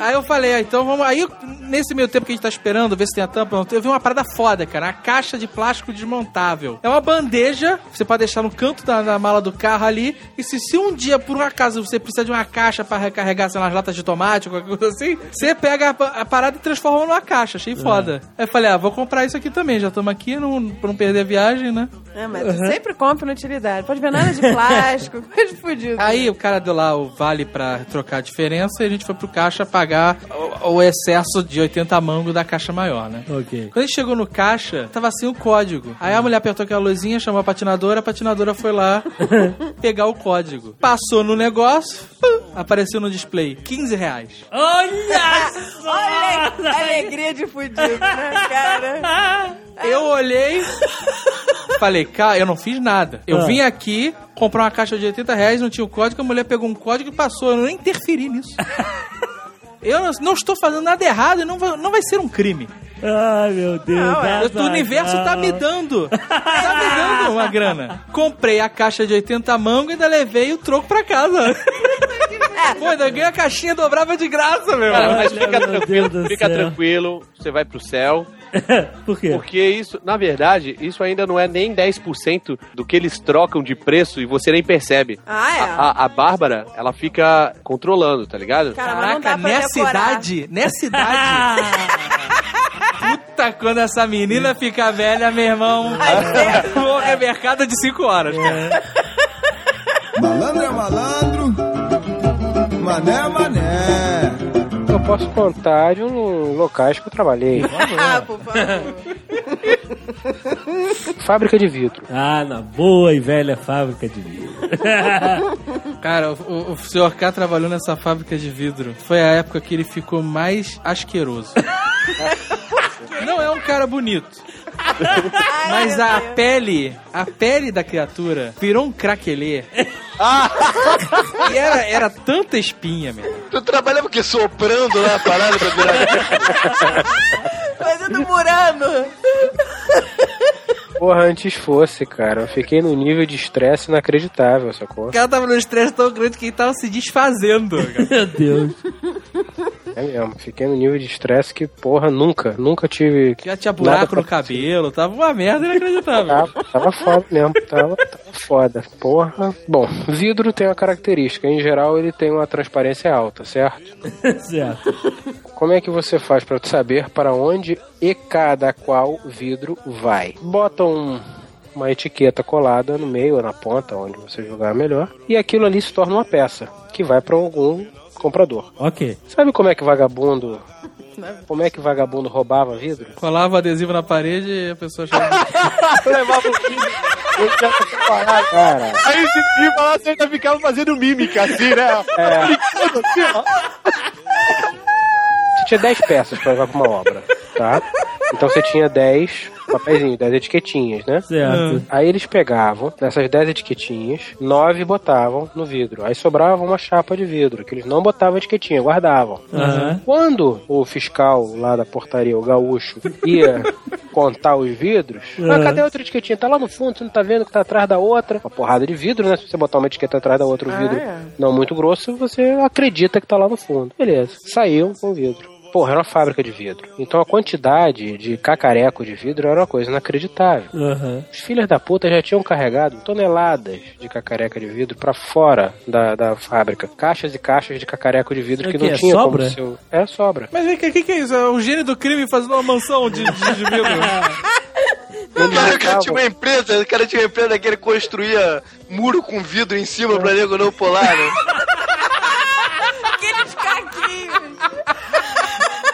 Aí eu falei, ah, então vamos. Aí, nesse meio tempo que a gente tá esperando, ver se tem a tampa, eu vi uma parada foda, cara. A caixa de plástico desmontável. É uma bandeja, você pode deixar no canto da, da mala do carro ali. E se, se um dia, por um acaso, você precisa de uma caixa pra recarregar, sei lá, as latas de tomate ou qualquer coisa assim, você pega a, a parada e transforma numa caixa. Achei foda. Aí eu falei, ah, vou comprar isso aqui também. Já estamos aqui, não, pra não perder a viagem, né? É, mas tu sempre compra na utilidade. Pode ver nada de plástico, [laughs] coisa de fudido. Aí o cara deu lá o vale pra trocar a diferença e a gente foi pro caixa pagar o, o excesso de 80 mangos da caixa maior, né? Ok. Quando a gente chegou no caixa, tava sem o código. Aí a mulher apertou aquela luzinha, chamou a patinadora, a patinadora foi lá [laughs] pegar o código. Passou no negócio, pum, apareceu no display, 15 reais. Olha [laughs] só! Olha a alegria de fudido, né, cara? Eu olhei, falei, cara, eu não fiz nada. Eu Ah. vim aqui comprar uma caixa de 80 reais, não tinha o código, a mulher pegou um código e passou. Eu nem interferi nisso. [laughs] Eu não, estou fazendo nada errado e não vai, não vai ser um crime. Ai, meu Deus. Não, é. O universo tá me dando. [laughs] Tá me dando uma grana. Comprei a caixa de 80 mangos e ainda levei o troco pra casa. Pô, ainda ganhei a caixinha dobrava de graça, meu. Cara, mas fica tranquilo, fica céu. tranquilo, você vai pro céu. [laughs] Por quê? Porque isso, na verdade, isso ainda não é nem 10% do que eles trocam de preço e você nem percebe. Ah, é? A, a, a Bárbara, ela fica controlando, tá ligado? Caraca, dá pra nessa idade, nessa idade. [laughs] Puta, quando essa menina fica velha, meu irmão. [laughs] É mercado de 5 horas. Malandro é malandro, mané é mané. Eu posso contar de um locais que eu trabalhei. [laughs] Ah, por favor. Fábrica de vidro. Ah, na boa e velha fábrica de vidro. [laughs] Cara, o, o senhor K trabalhou nessa fábrica de vidro. Foi a época que ele ficou mais asqueroso. [laughs] Não é um cara bonito. Mas a pele, a pele da criatura virou um craquelê. E era, era tanta espinha, meu. Tu trabalhava o quê? Soprando lá a parada pra virar. Fazendo murano. Porra, antes fosse, cara. Eu fiquei num nível de estresse inacreditável, sacou? O cara tava num estresse tão grande que ele tava se desfazendo. cara. Meu Deus. É mesmo. Fiquei num nível de estresse que, porra, nunca, nunca tive. Já tinha buraco no cabelo, tava uma merda inacreditável. Tava, tava foda mesmo, tava, tava foda. Porra. Bom, vidro tem uma característica. Em geral, ele tem uma transparência alta, certo? [laughs] certo. Como é que você faz pra saber para onde e cada qual vidro vai? Bota um- uma etiqueta colada no meio ou na ponta, onde você jogar melhor, e aquilo ali se torna uma peça que vai para algum comprador. Ok. Sabe como é que vagabundo, como é que vagabundo roubava vidro? Colava adesivo na parede e a pessoa chegava. [laughs] Levava o vidro. Já foi parar, cara. Aí esse filme lá, você ainda ficava fazendo mímica, assim, né? É. Você tinha 10 peças pra levar pra uma obra, tá? Então você tinha 10 papeizinhos, 10 etiquetinhas, né? Certo. Aí eles pegavam dessas 10 etiquetinhas, 9 botavam no vidro. Aí sobrava uma chapa de vidro, que eles não botavam etiquetinha, guardavam. Aham. Quando o fiscal lá da portaria, o gaúcho, ia contar os vidros, ah, Aham. cadê a outra etiquetinha? Tá lá no fundo, você não tá vendo que tá atrás da outra? Uma porrada de vidro, né? Se você botar uma etiqueta atrás da outra, o Ah, vidro é. não muito grosso, você acredita que tá lá no fundo. Beleza. Saiu com o vidro. Porra, era uma fábrica de vidro. Então a quantidade de cacareco de vidro era uma coisa inacreditável. Aham. Os filhos da puta já tinham carregado toneladas de cacareca de vidro pra fora da, da fábrica. Caixas e caixas de cacareco de vidro É que o quê? não tinha Sobra? como seu... É sobra. Mas o que, que é isso? É o gênio do crime fazendo uma mansão de, de, de vidro. Mano, o cara tinha uma empresa, o cara tinha uma empresa que ele construía muro com vidro em cima pra nego não pular, né? [laughs]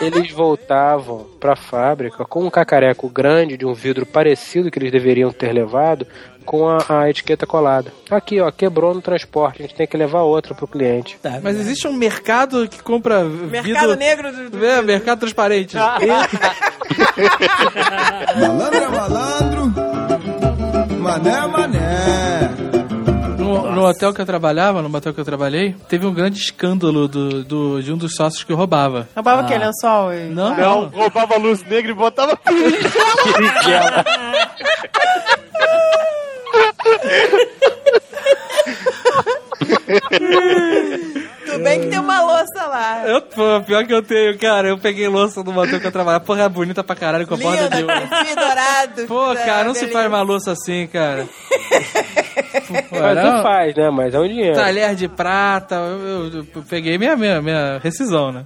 Eles voltavam pra fábrica com um cacareco grande de um vidro parecido que eles deveriam ter levado com a, a etiqueta colada. Aqui, ó, quebrou no transporte, a gente tem que levar outra pro cliente. Mas existe um mercado que compra Mercado vidro... negro do, do É, mercado transparente. Malandro é malandro, mané é mané. No, no hotel que eu trabalhava, no hotel que eu trabalhei, teve um grande escândalo do, do- de um dos sócios que roubava. Roubava o quê? Lençol? e- Não, Não, não. roubava luz negra e botava [laughs] [laughs] Tudo bem que tem uma louça lá. Eu, pô, pior que eu tenho, cara. Eu peguei louça no motel que eu trabalhava. Porra, é bonita pra caralho com a borda de dourado. Pô, É, cara, não se faz uma louça assim, cara. [laughs] Não faz, né? Mas é um dinheiro. Talher de prata, eu, eu- eu peguei minha, minha, minha rescisão, né?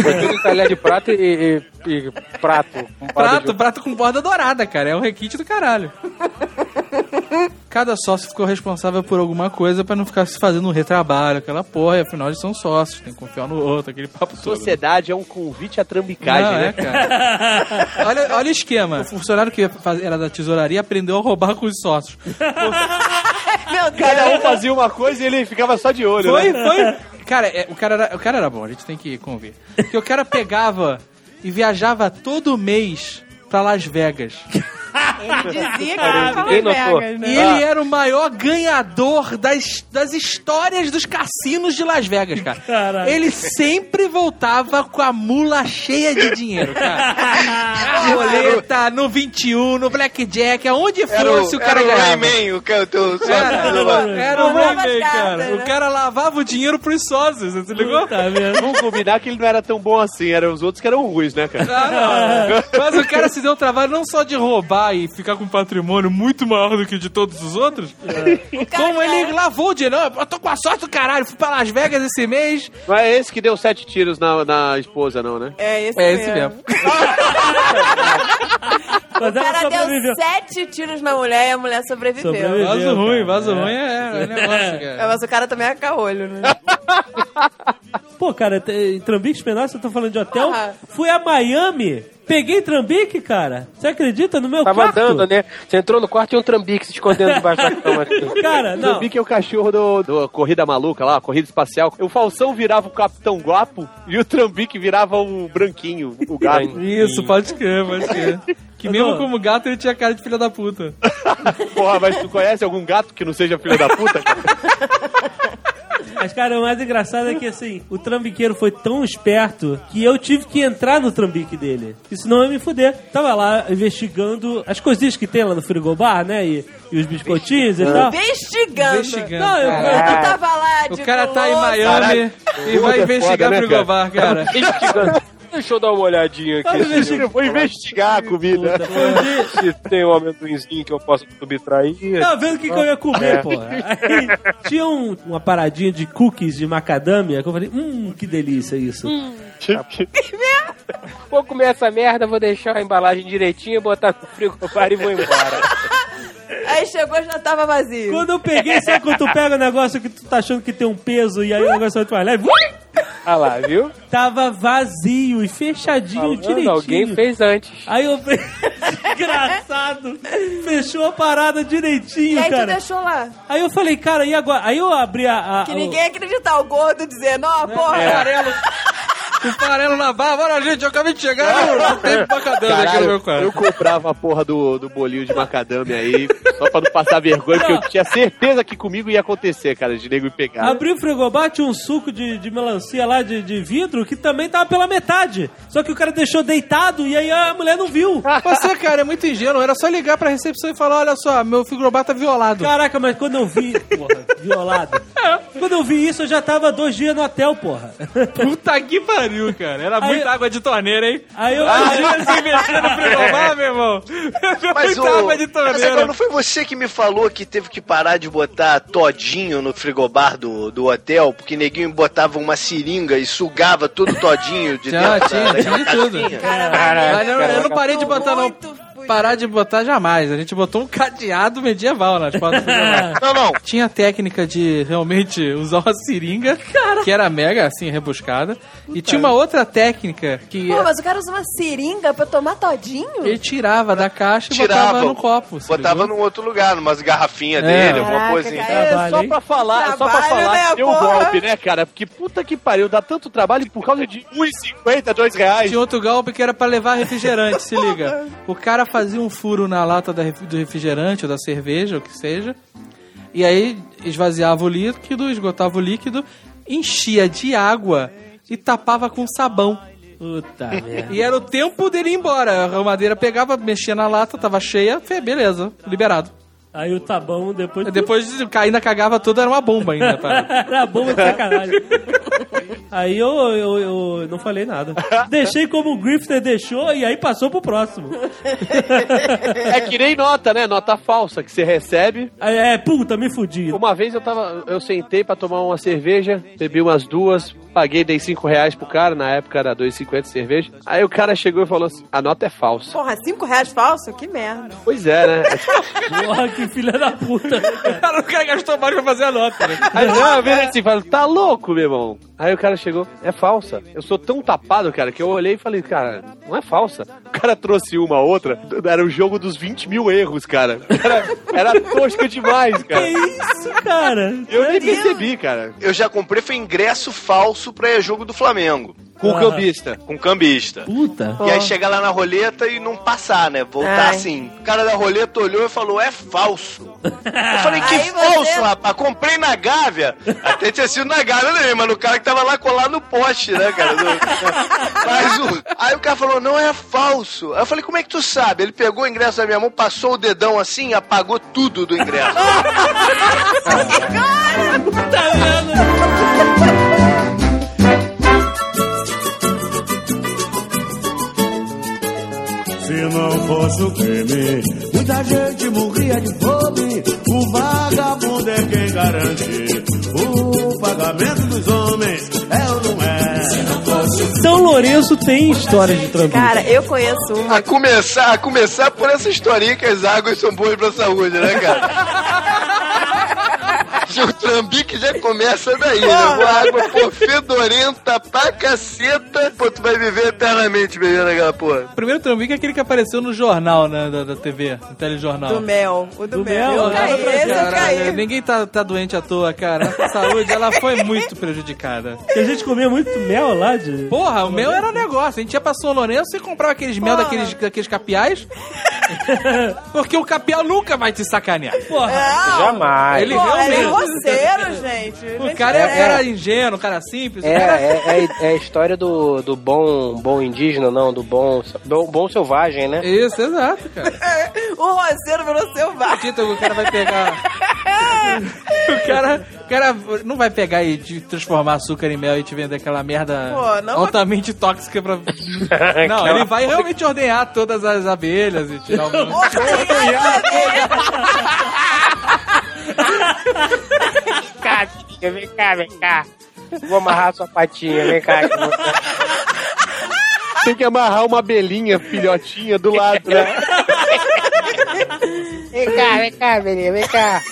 Foi tudo talher de prata e, e- e prato. Prato, de- prato com borda dourada, cara. É um requinte do caralho. Cada sócio ficou responsável por alguma coisa pra não ficar se fazendo um retrabalho, aquela porra. E afinal, eles são sócios, tem que confiar no outro, aquele papo todo. Sociedade é um convite à trambicagem, Não, né? é, cara. [laughs] olha, olha o esquema. O funcionário que era da tesouraria aprendeu a roubar com os sócios. [laughs] Cada um fazia uma coisa e ele ficava só de olho, Foi, né? foi. Cara, é, o, cara era, o cara era bom, a gente tem que convir. Porque o cara pegava e viajava todo mês pra Las Vegas. [laughs] Dizia que era notou. Vegas, né? E ele era o maior ganhador das, das histórias dos cassinos de Las Vegas, cara. Caralho. Ele sempre voltava com a mula cheia de dinheiro, cara. [laughs] Roleta, no 21, no Blackjack, aonde Era fosse o, o cara era o ganhava. Rayman, o cara, o teu sócio. Era, era o Rayman, cara. cartas, né? O cara lavava o dinheiro pros sócios, você ligou? Tá vendo? Vamos combinar que ele não era tão bom assim, eram os outros que eram ruins, né, cara? Ah, não. [laughs] Mas o cara se deu o trabalho não só de roubar e ficar com um patrimônio muito maior do que o de todos os outros, como ele lavou o dinheiro. Não, eu tô com a sorte do caralho, fui pra Las Vegas esse mês. Não é esse que deu sete tiros na, na esposa, não, né? É esse É mesmo. esse mesmo. [laughs] O cara deu sete tiros na mulher e a mulher sobreviveu. Sobreviveu. Vaso ruim, vaso É. ruim é, é [laughs] negócio, É, cara. mas o cara também é caolho, né? Pô, cara, em Trambique Pedaço, eu tô falando de hotel. Porra. Fui a Miami, peguei Trambique, cara. Você acredita no meu Tava quarto? andando, né? Você entrou no quarto e um trambique se escondendo debaixo da cama. assim. [laughs] Cara, não. Zambique é o cachorro do, do Corrida Maluca lá, Corrida Espacial. O Falsão virava o Capitão Guapo e o Trambique virava o Branquinho, o gato. Isso, pode crer, pode crer. [laughs] Que mesmo como gato ele tinha cara de filha da puta. [laughs] Porra, mas tu conhece algum gato que não seja filho da puta? cara? Mas, cara, o mais engraçado é que, assim, o trambiqueiro foi tão esperto que eu tive que entrar no trambique dele. Porque senão eu ia me fuder. Tava lá investigando as coisinhas que tem lá no frigobar, né? E, e os biscoitinhos e tal. Investigando. Investigando. Não, eu, Tu tava lá O de cara tá em. Miami e vai investigar foda, né, frigobar, cara. Investigando. Deixa eu dar uma olhadinha aqui. assim, Eu vou investigar a comida. Se tem um amendoinzinho que eu posso subtrair. Tava vendo o que, que eu ia comer, porra. Aí tinha um- uma paradinha de cookies de macadâmia que eu falei, hum, que delícia isso. Vou comer essa merda, vou deixar a embalagem direitinho, botar no frigobar e vou embora. Aí chegou já tava vazio. Quando eu peguei, sabe quando tu pega o negócio que tu tá achando que tem um peso e aí o negócio vai mais leve? Ah lá, viu? Tava vazio e fechadinho, Falando, direitinho. alguém fez antes. Aí eu falei, [laughs] engraçado, fechou a parada direitinho, E aí tu cara. deixou lá. Aí eu falei, cara, e agora? Aí eu abri a. a- Que o- ninguém ia acreditar. O gordo dizendo, ó, porra. Farelo. Com farelo na barba. Olha, gente, eu acabei de chegar. Eu não tenho macadâmia aqui no meu Caralho, eu quarto. comprava a porra do, do bolinho de macadâmia aí, só pra não passar vergonha, porque eu tinha certeza que comigo ia acontecer, cara, de nego me pegar. Abri o frigobar, tinha um suco de, de melancia lá de, de vidro que também tava pela metade. Só que o cara deixou deitado e aí a mulher não viu. [laughs] Você, cara, é muito ingênuo. Era só ligar pra recepção e falar: olha só, meu frigobar tá violado. Caraca, mas quando eu vi. Porra, violado. [laughs] Quando eu vi isso, eu já tava dois dias no hotel, porra. Puta que pariu. Pariu, cara. Era muita água de torneira, hein? Aí eu Imagina se mexer no frigobar, meu irmão. Mas, [laughs] muita o, água de mas agora torneira. não foi você que me falou que teve que parar de botar todinho no frigobar do, do hotel, porque neguinho botava uma seringa e sugava todo todinho de Já, dentro tinha, da, tinha de tudo. Mas não, eu não parei de botar, não. Parar de botar jamais. A gente botou um cadeado medieval nas portas do frigobar. Não, não. Tinha a técnica de realmente usar uma seringa, que era mega, assim, rebuscada. E tinha uma outra técnica que Pô, mas o cara usa uma seringa pra tomar todinho? ele tirava da caixa e Tirava, botava no copo. Botava num outro lugar, numas garrafinhas É. dele, alguma Caraca, coisa assim. cara. É só pra falar, só pra Trabalho, falar né, que deu um porra? golpe, né, cara? Porque puta que pariu, dá tanto trabalho por causa de 1,50, 2 reais. Tinha outro golpe que era pra levar refrigerante, se liga. [laughs] O cara fazia um furo na lata do refrigerante ou da cerveja, o que seja. E aí esvaziava o líquido, esgotava o líquido, enchia de água e tapava com sabão. Puta [laughs] merda. E era o tempo dele ir embora. A madeira pegava, mexia na lata, tava cheia, fe- beleza, liberado. Aí o tabão depois. Depois de ainda cagava tudo, era uma bomba ainda. Pra... [laughs] Era bomba de sacanagem. Aí eu, eu, eu não falei nada. Deixei como o Grifter deixou e aí passou pro próximo. É que nem nota, né? Nota falsa que você recebe. Aí, É, puta, me fudi. Uma vez eu tava. Eu sentei pra tomar uma cerveja, bebi umas duas, paguei, dei 5 reais pro cara, na época era 2,50 cerveja. Aí o cara chegou e falou assim: a nota é falsa. Porra, cinco reais falso? Que merda. Pois é, né? [laughs] [laughs] Porra, que filha da puta. O cara, o cara gastou mais pra fazer a nota. Né? Aí eu virei assim, falei, tá louco, meu irmão? Aí o cara chegou, é falsa. Eu sou tão tapado, cara, que eu olhei e falei, cara, não é falsa. O cara trouxe uma outra, era o jogo dos 20 mil erros, cara. Era, era tosco demais, cara. Que isso, cara? Eu nem percebi, cara. Eu já comprei, foi ingresso falso pra jogo do Flamengo. Com o cambista. Com cambista. Puta. E aí chega lá na roleta e não passar, né? Voltar Ai. assim. O cara da roleta olhou e falou, é falso. Eu falei, que Aí falso, você- rapaz. Comprei na Gávea. Até tinha sido na Gávea também, mas no cara que tava lá colado no poste, né, cara? [laughs] Mas o... Aí o cara falou, não, é falso. Aí eu falei, como é que tu sabe? Ele pegou o ingresso da minha mão, passou o dedão assim e apagou tudo do ingresso. [laughs] Tá vendo? [laughs] não fosse o crime, muita gente morria de fome. O vagabundo é quem garante o pagamento dos homens. É ou não é? São Lourenço tem história de trambique. Cara, eu conheço uma. A começar, a começar por essa historinha que as águas são boas pra saúde, né, cara? [laughs] O trambique já começa daí, né? Uma água, pô, fedorenta pra caceta. Pô, tu vai viver eternamente bebendo aquela porra. O primeiro trambique é aquele que apareceu no jornal, né, da, da TV, no telejornal. Do mel. O do, Do mel. mel, Eu né? caí, esse eu Caralho, caí. ninguém tá, tá doente à toa, cara. Nossa saúde, ela foi muito prejudicada. Que a gente comia muito mel lá de. Porra, o mel era um negócio. A gente ia pra São Lourenço e comprava aqueles mel Porra. daqueles, daqueles capiais. [laughs] Porque o capial nunca vai te sacanear. Porra. Não, Jamais. Ele pô, é realmente- roceiro, gente. O cara É, era ingênuo, o cara simples. É, cara... [laughs] é, é, é a história do, do bom, bom indígena, não, do bom, bom, bom selvagem, né? Isso, exato, cara. [laughs] O roceiro virou selvagem. Tito, o cara vai pegar. [laughs] O cara, o cara não vai pegar e te transformar açúcar em mel e te vender aquela merda Pô, não- altamente tóxica pra. Não, ele vai realmente ordenhar todas as abelhas e tirar o. cá, filha, vem cá, vem cá. Vou amarrar sua patinha, vem cá. que eu vou- Tem que amarrar uma abelhinha, filhotinha, do lado, né? Vem cá, vem cá, menina, vem cá.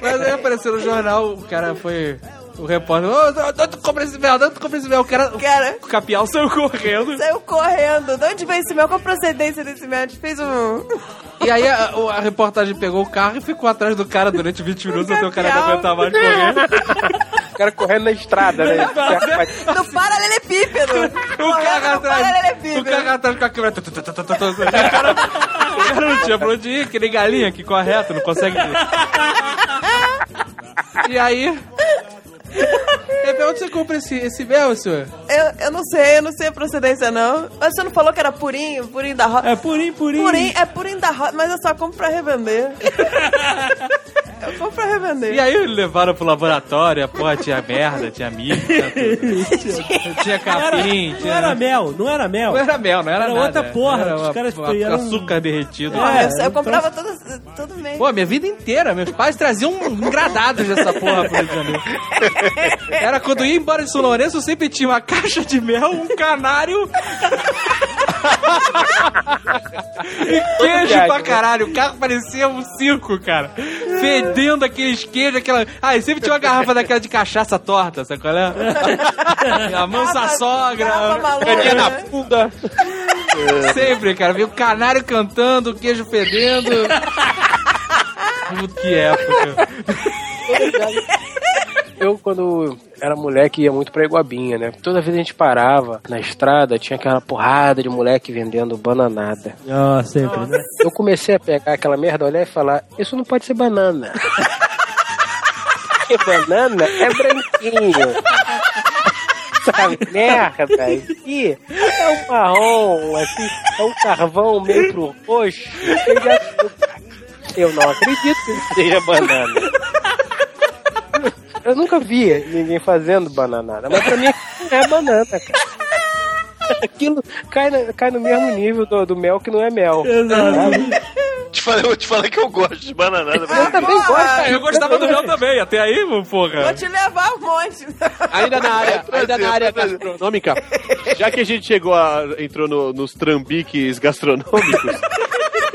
Mas aí apareceu no jornal, o cara foi. O repórter, oh, tu compra esse mel, tu compra esse mel. O cara, Cara, o capial saiu correndo. saiu correndo. De onde veio esse mel? Qual a procedência desse mel? A gente fez um. E aí a, a reportagem pegou o carro e ficou atrás do cara durante 20 minutos até o cara não aguentar mais correr. O cara correndo na estrada, né? [laughs] Do paralelepípedo. O cara no atrás, o cara atrás com a câmera. O cara, o cara não tinha pra onde ir, que nem galinha que corre reto, não consegue. [laughs] E aí. [laughs] E onde você compra esse, esse mel, senhor? Eu, eu não sei, eu não sei a procedência, não. Mas você não falou que era purinho, purinho da roça? É purinho, purinho. Purinho, é purinho da roça, mas eu só compro pra revender. [laughs] Eu vou pra revender. E aí levaram pro laboratório, a porra tinha merda, tinha milho, tinha, tinha capim, Não tinha... era mel, não era mel. Não era mel, não era, Era nada. outra porra, Era os uma- caras uma- eram- açúcar derretido. Porra, É, eu, eu comprava todo, todo mês. Pô, minha vida inteira, meus pais traziam engradados dessa porra pro Rio de Janeiro. Era quando eu ia embora de São Lourenço, eu sempre tinha uma caixa de mel, um canário. e queijo pra caralho. O carro parecia um circo, cara. Fedendo aqueles queijos, aquela. Ah, e sempre tinha uma garrafa daquela de cachaça torta, sabe qual é? [laughs] A mansa Garrafa sogra. maluca, Caninha na né? [laughs] Sempre, cara. Viu o canário cantando, o queijo fedendo. Que época. Eu, quando era moleque, ia muito pra Iguabinha, né? Toda vez a gente parava na estrada, tinha aquela porrada de moleque vendendo bananada. Ah, sempre, né? Eu comecei a pegar aquela merda, olhar e falar: Isso não pode ser banana. [laughs] Porque banana é branquinho. Sabe, merda, aqui é um marrom, assim, é um carvão meio pro roxo, de açúcar. Eu não acredito que seja banana. Eu nunca vi ninguém fazendo bananada, mas pra mim é banana, cara. [laughs] Aquilo cai, na- cai no mesmo nível do, do mel que não é mel. Exato. Te falei, vou te falar que eu gosto de bananada. Eu também gosto. Eu gostava do mel também, até aí, porra. Vou te levar um monte. Ainda na área, Prazer, ainda na área prazer. gastronômica, já que a gente chegou a, entrou no- nos trambiques gastronômicos,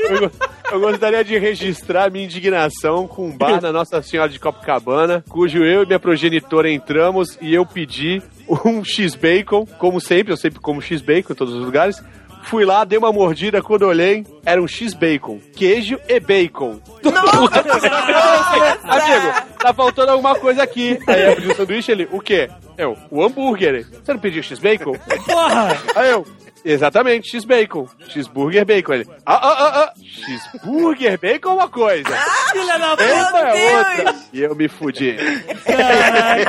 eu, eu gostaria de registrar minha indignação com um bar na Nossa Senhora de Copacabana, cujo eu e minha progenitora entramos e eu pedi um X-Bacon, como sempre, eu sempre como X-Bacon em todos os lugares. Fui lá, dei uma mordida, quando olhei, era um X-Bacon, queijo e bacon. Amigo, tá faltando alguma coisa aqui. Aí eu pedi o sanduíche, ele, o quê? Eu, o hambúrguer. Você não pediu X-Bacon? Porra! Aí eu, exatamente, X-Bacon. X-burger bacon. Ele, ah, ah, ah, ah, X-burger bacon é uma coisa. Filha da puta! É Deus. outra. E eu me fudi. Caralho,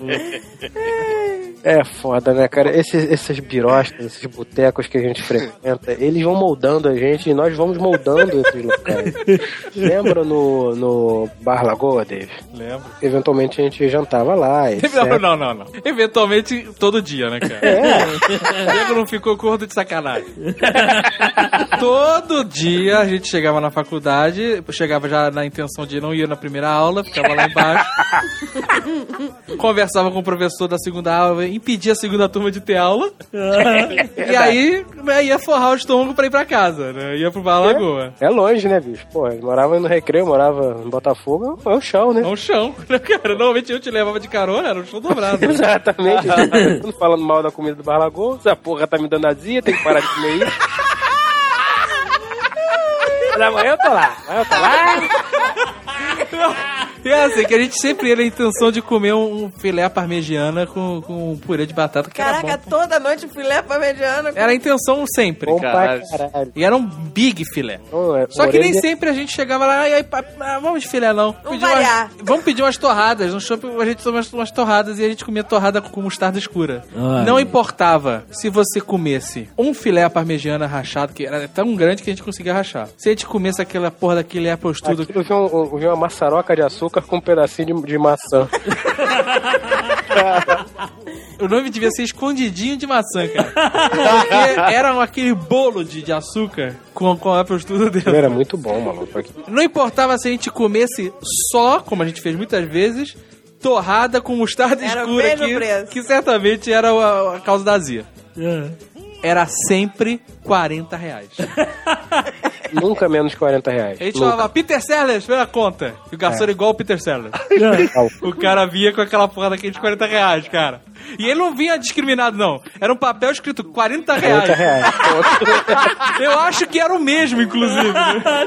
que. [laughs] É foda, né, cara? Esses, esses birostas, esses botecos que a gente frequenta, eles vão moldando a gente e nós vamos moldando esses locais. [laughs] Lembra no, no Bar Lagoa, Dave? Lembro. Eventualmente a gente jantava lá. [laughs] etc. Não, não, não, não. Eventualmente, todo dia, né, cara? É, [laughs] O nego não ficou gordo de sacanagem. Todo dia a gente chegava na faculdade, chegava já na intenção de não ir na primeira aula, ficava lá embaixo. conversava com o professor da segunda aula, impedia a segunda turma de ter aula. e aí né, ia forrar o estômago pra ir pra casa, né? Ia pro Bar Lagoa. é longe, né, bicho? Pô, eu morava no Recreio, morava em Botafogo, é o chão, né? É um chão, [laughs] né, cara? Normalmente eu te levava de carona, era um chão dobrado. [laughs] Exatamente. Todo mundo falando mal da comida do Bar Lagoa, essa porra tá me dando azia, tem que parar de comer isso. [laughs] Mas amanhã eu tô lá, amanhã eu tô lá. E é assim, que a gente sempre ia na intenção de comer um filé parmegiana com, com purê de batata, que Caraca, era bom. toda noite filé parmegiana. Era a intenção sempre, Bom cara. caralho. E era um big filé. Não, é- Só que nem sempre a gente chegava lá e aí, ah, vamos de filé não. Vamos Pedir umas- vamos pedir umas torradas. No shopping a gente tomou umas, umas torradas e a gente comia torrada com mostarda escura. Ai. Não importava se você comesse um filé parmegiana rachado, que era tão grande que a gente conseguia rachar. Se a gente comesse aquela porra daquele Apple tudo Aquilo vi, um, vi uma maçaroca de açúcar com um pedacinho de, de maçã. O nome devia ser escondidinho de maçã, cara. Porque era aquele bolo de, de açúcar com, com Apple tudo dentro. Era muito bom, maluco. Não importava se a gente comesse só, como a gente fez muitas vezes, torrada com mostarda Era o escura, que, preço. que certamente era a, a causa da azia. É. Era sempre 40 reais. [laughs] Nunca menos de 40 reais. A gente Nunca. falava, Peter Sellers, vê a conta. E o garçom era igual o Peter Sellers. É. [laughs] O cara vinha com aquela porra daqueles 40 reais, cara. E ele não vinha discriminado, não. Era um papel escrito 40 reais. 40 reais. [laughs] Eu acho que era o mesmo, inclusive.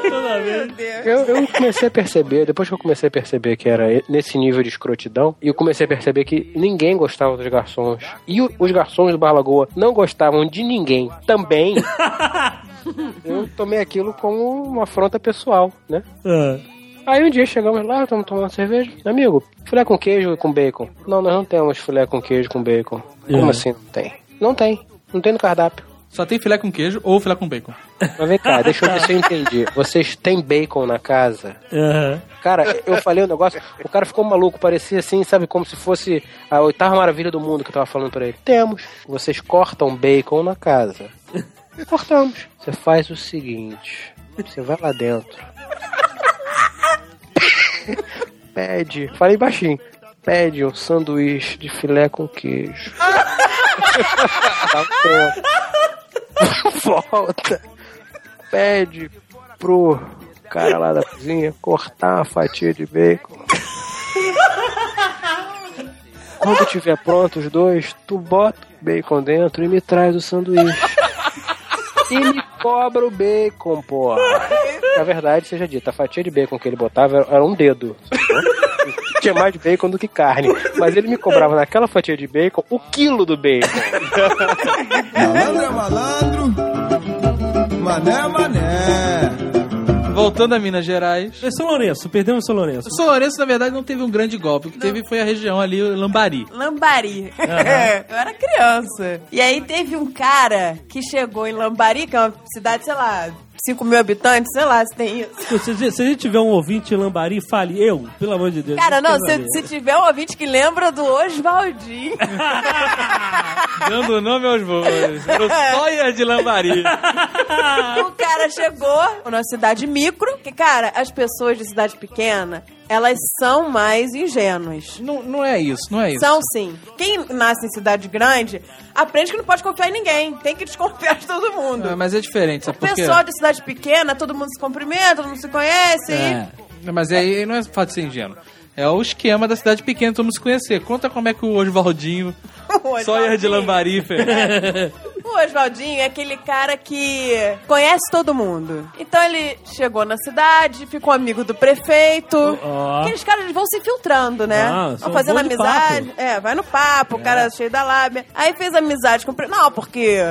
Toda vez. Eu, eu comecei a perceber, depois que eu comecei a perceber que era nesse nível de escrotidão, e eu comecei a perceber que ninguém gostava dos garçons. E o- os garçons do Bar Lagoa não gostavam de ninguém também. [laughs] [laughs] eu tomei aquilo como uma afronta pessoal, né? É. Aí um dia chegamos lá, estamos tomando cerveja. Amigo, filé com queijo e com bacon. Não, nós não temos filé com queijo com bacon. Como É. assim não tem? Não tem. Não tem no cardápio. Só tem filé com queijo ou filé com bacon. Mas vem cá, [laughs] deixa eu ver se eu entendi. Vocês têm bacon na casa? Aham. Cara, eu falei um negócio, o cara ficou maluco, parecia assim, sabe, como se fosse a oitava maravilha do mundo que eu tava falando pra ele. Temos. Vocês cortam bacon na casa. Cortamos. Você faz o seguinte: você vai lá dentro. [laughs] Pede. Falei baixinho. Pede um sanduíche de filé com queijo. [laughs] Volta. Pede pro cara lá da cozinha cortar uma fatia de bacon. Quando tiver pronto os dois, tu bota o bacon dentro e me traz o sanduíche. E me cobra o bacon, porra. Na verdade, seja dito, a fatia de bacon que ele botava era- um dedo. Tinha mais bacon do que carne. Mas ele me cobrava naquela fatia de bacon o quilo do bacon. Malandro é malandro, mané é mané. Voltando a Minas Gerais. É São Lourenço, perdemos São Lourenço. São Lourenço, na verdade, não teve um grande golpe. O que teve foi a região ali, Lambari. Lambari. [laughs] Eu era criança. E aí teve um cara que chegou em Lambari, que é uma cidade, sei lá, 5 mil habitantes, sei lá se tem isso. Se, se a gente tiver um ouvinte em Lambari, fale eu, pelo amor de Deus. Cara, não, Pelo se, se tiver um ouvinte que lembra do Oswaldinho. [laughs] Dando nome aos voos. O Sawyer de Lambari. o cara chegou numa cidade micro, que, cara, as pessoas de cidade pequena, elas são mais ingênuas. Não, não é isso, não é isso. São sim. Quem nasce em cidade grande aprende que não pode confiar em ninguém. Tem que desconfiar de todo mundo. Ah, mas é diferente, sabe O por quê? pessoal de cidade pequena, todo mundo se cumprimenta, todo mundo se conhece. É. Mas aí não é fato de ser ingênuo. É o esquema da cidade pequena, todo mundo se conhecer. Conta como é que o Oswaldinho, [laughs] O Sawyer de Lambari, fez. [laughs] O Oswaldinho é aquele cara que conhece todo mundo. Então ele chegou na cidade, ficou amigo do prefeito. Ó. Aqueles caras eles vão se filtrando, né? Ah, vão fazendo amizade. É, vai no papo, o cara cheio da lábia. Aí fez amizade com o prefeito. Não, porque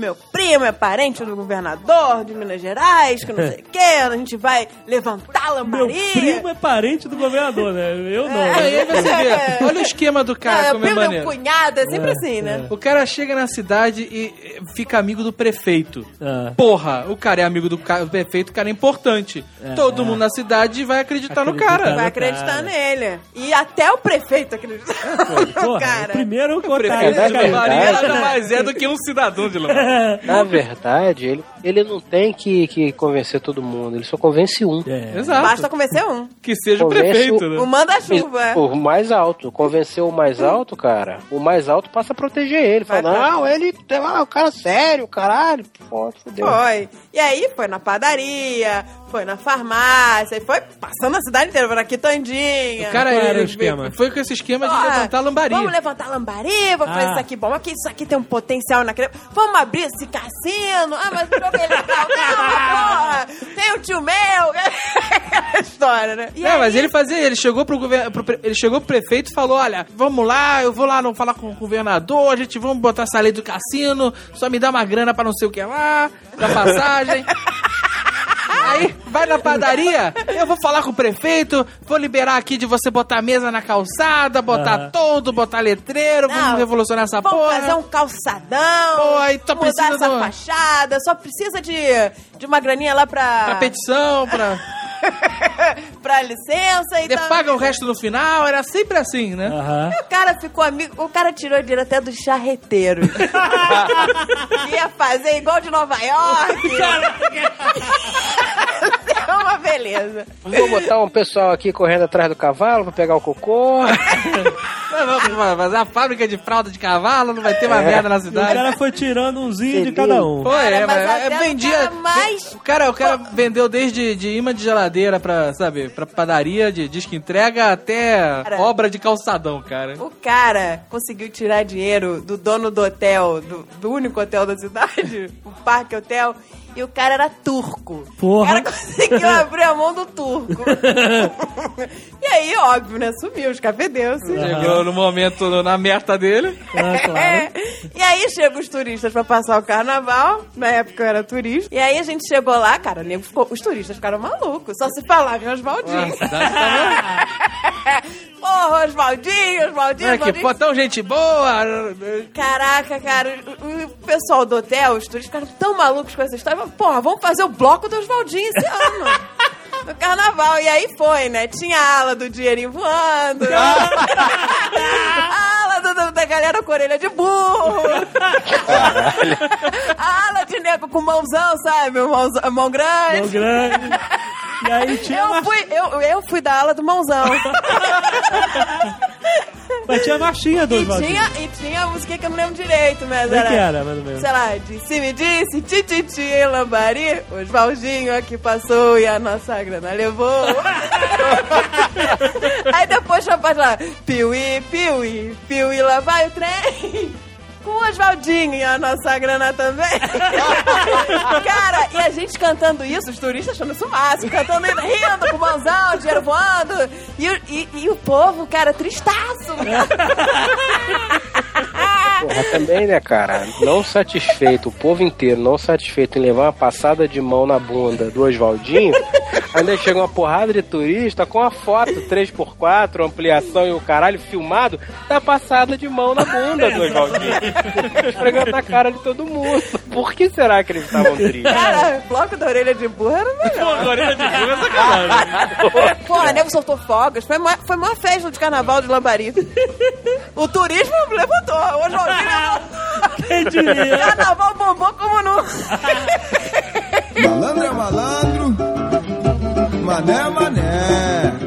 meu primo é parente do governador de Minas Gerais, que não sei o quê. A gente vai levantar a Meu primo é parente do governador, né? Eu não. É. Aí você vê, olha o esquema do cara, é como é primo, meu maneiro. cunhado, é sempre assim, né? O cara chega na cidade e eh, fica amigo do prefeito. Ah. Porra, o cara é amigo do, ca- do prefeito, o cara é importante. Todo mundo na cidade vai acreditar no Acredita cara. Vai acreditar nele. E até o prefeito acredita no Porra, cara. o primeiro O prefeito otário É de verdade. nada mais é do que um cidadão de Lambari. [laughs] Na verdade, ele, ele não tem que, que convencer todo mundo, ele só convence um. É. Exato. Basta convencer um. Que seja o Convence prefeito, o- né? O manda-chuva. O mais alto. Convenceu o mais alto, cara. O mais alto passa a proteger ele. Fala, pra- não, ele é um cara sério, caralho. Pô, fudeu. Foi. E aí foi na padaria, foi na farmácia, e foi passando a cidade inteira, foi na quitandinha. O cara era o esquema? foi com esse esquema de Ó, levantar a lambari. Vamos levantar a lambari, vamos fazer Ah. isso aqui bom. Aqui, isso aqui tem um potencial na criança. Vamos abrir esse cassino. Ah, mas o jogo é legal. Não, porra. Tem o tio meu. [laughs] Aquela história, né? E É, aí- mas ele fazia, ele chegou pro governo, ele chegou pro prefeito e falou: "Olha, vamos lá, eu vou lá não falar com o governador, a gente vamos botar essa lei do cassino, só me dá uma grana pra não sei o que lá, da passagem". [laughs] Aí, vai na padaria, eu vou falar com o prefeito, vou liberar aqui de você botar mesa na calçada, botar Aham. todo, botar letreiro, Não, vamos revolucionar essa Vamos porra. fazer um calçadão. Pô, aí tá mudar essa uma- fachada. Só precisa de, de uma graninha lá pra. Pra petição, pra. [laughs] pra licença e Você tal. paga o resto no final, era sempre assim, né? Aham. O cara ficou amigo, o cara tirou dinheiro até dos charreteiros. [laughs] Ia fazer igual de Nova York. [laughs] é uma beleza. Vou botar um pessoal aqui correndo atrás do cavalo pra pegar o cocô. [laughs] Mas a fábrica de fralda de cavalo, não vai ter uma É. merda na E o cidade. cara foi tirando umzinho de cada um. Foi, Cara, é, mas é, o vendia. cara mais- O cara, o cara vendeu desde de imã de geladeira pra, sabe, pra padaria, de disco entrega até Cara. obra de calçadão, cara. O cara conseguiu tirar dinheiro do dono do hotel, do, do único hotel da cidade, [laughs] o Parque Hotel, e o cara era turco. Porra. O cara [laughs] conseguiu abrir a mão do turco. [laughs] e aí, óbvio, né? Sumiu os cafedenses. Chegou no momento na meta dele. Ah, claro. É. E aí chegam os turistas pra passar o carnaval. Na época eu era turista. E aí a gente chegou lá, cara, nego ficou- os turistas ficaram malucos. Só se falava em Oswaldinho. A cidade tava- [laughs] Pô, porra, Oswaldinho, Oswaldinho, É que Oswaldinho. pô, tão gente boa. Caraca, cara, o, o pessoal do hotel, os turistas ficaram tão malucos com essa história. Porra, vamos fazer o bloco do Oswaldinho esse [laughs] ano. No carnaval. E aí foi, né? Tinha a ala do dinheirinho voando. [laughs] a ala do- do- da galera com orelha de burro. a ala de nego com mãozão, sabe? Mãozão- mão grande. Mão grande. E aí tinha, Eu mar... fui, eu, eu fui da ala do mãozão. [laughs] [laughs] Mas tinha marchinha do Oswaldinho. tinha, e tinha a música que eu não lembro direito, mas é era... que era, mais ou menos? Sei lá, disse me disse, tititi, lambari, Oswaldinho aqui passou e a nossa grana levou. [laughs] Aí depois já parte lá, piuí, piuí, piuí, lá vai o trem. Com o Oswaldinho e a nossa grana também. [laughs] Cara, e a gente cantando isso, os turistas achando isso o máximo, cantando e rindo, com mãozão, dinheiro voando. E, o- e, e o povo, cara, tristaço. Porra, também, né, cara? Não satisfeito, o povo inteiro não satisfeito em levar uma passada de mão na bunda do Oswaldinho, ainda chega uma porrada de turista com a foto 3x4, ampliação e o caralho filmado da passada de mão na bunda do Oswaldinho. Esfregando na cara de todo mundo. Por que será que eles estavam tristes? Cara, bloco da orelha de burro era melhor. orelha de burro é sacanagem. Pô, a nego soltou fogos. Foi uma, foi uma festa de carnaval de Lambari. O turismo levantou. O Oswaldinho Quem diria? Carnaval bombou como não. Malandro é malandro, mané mané.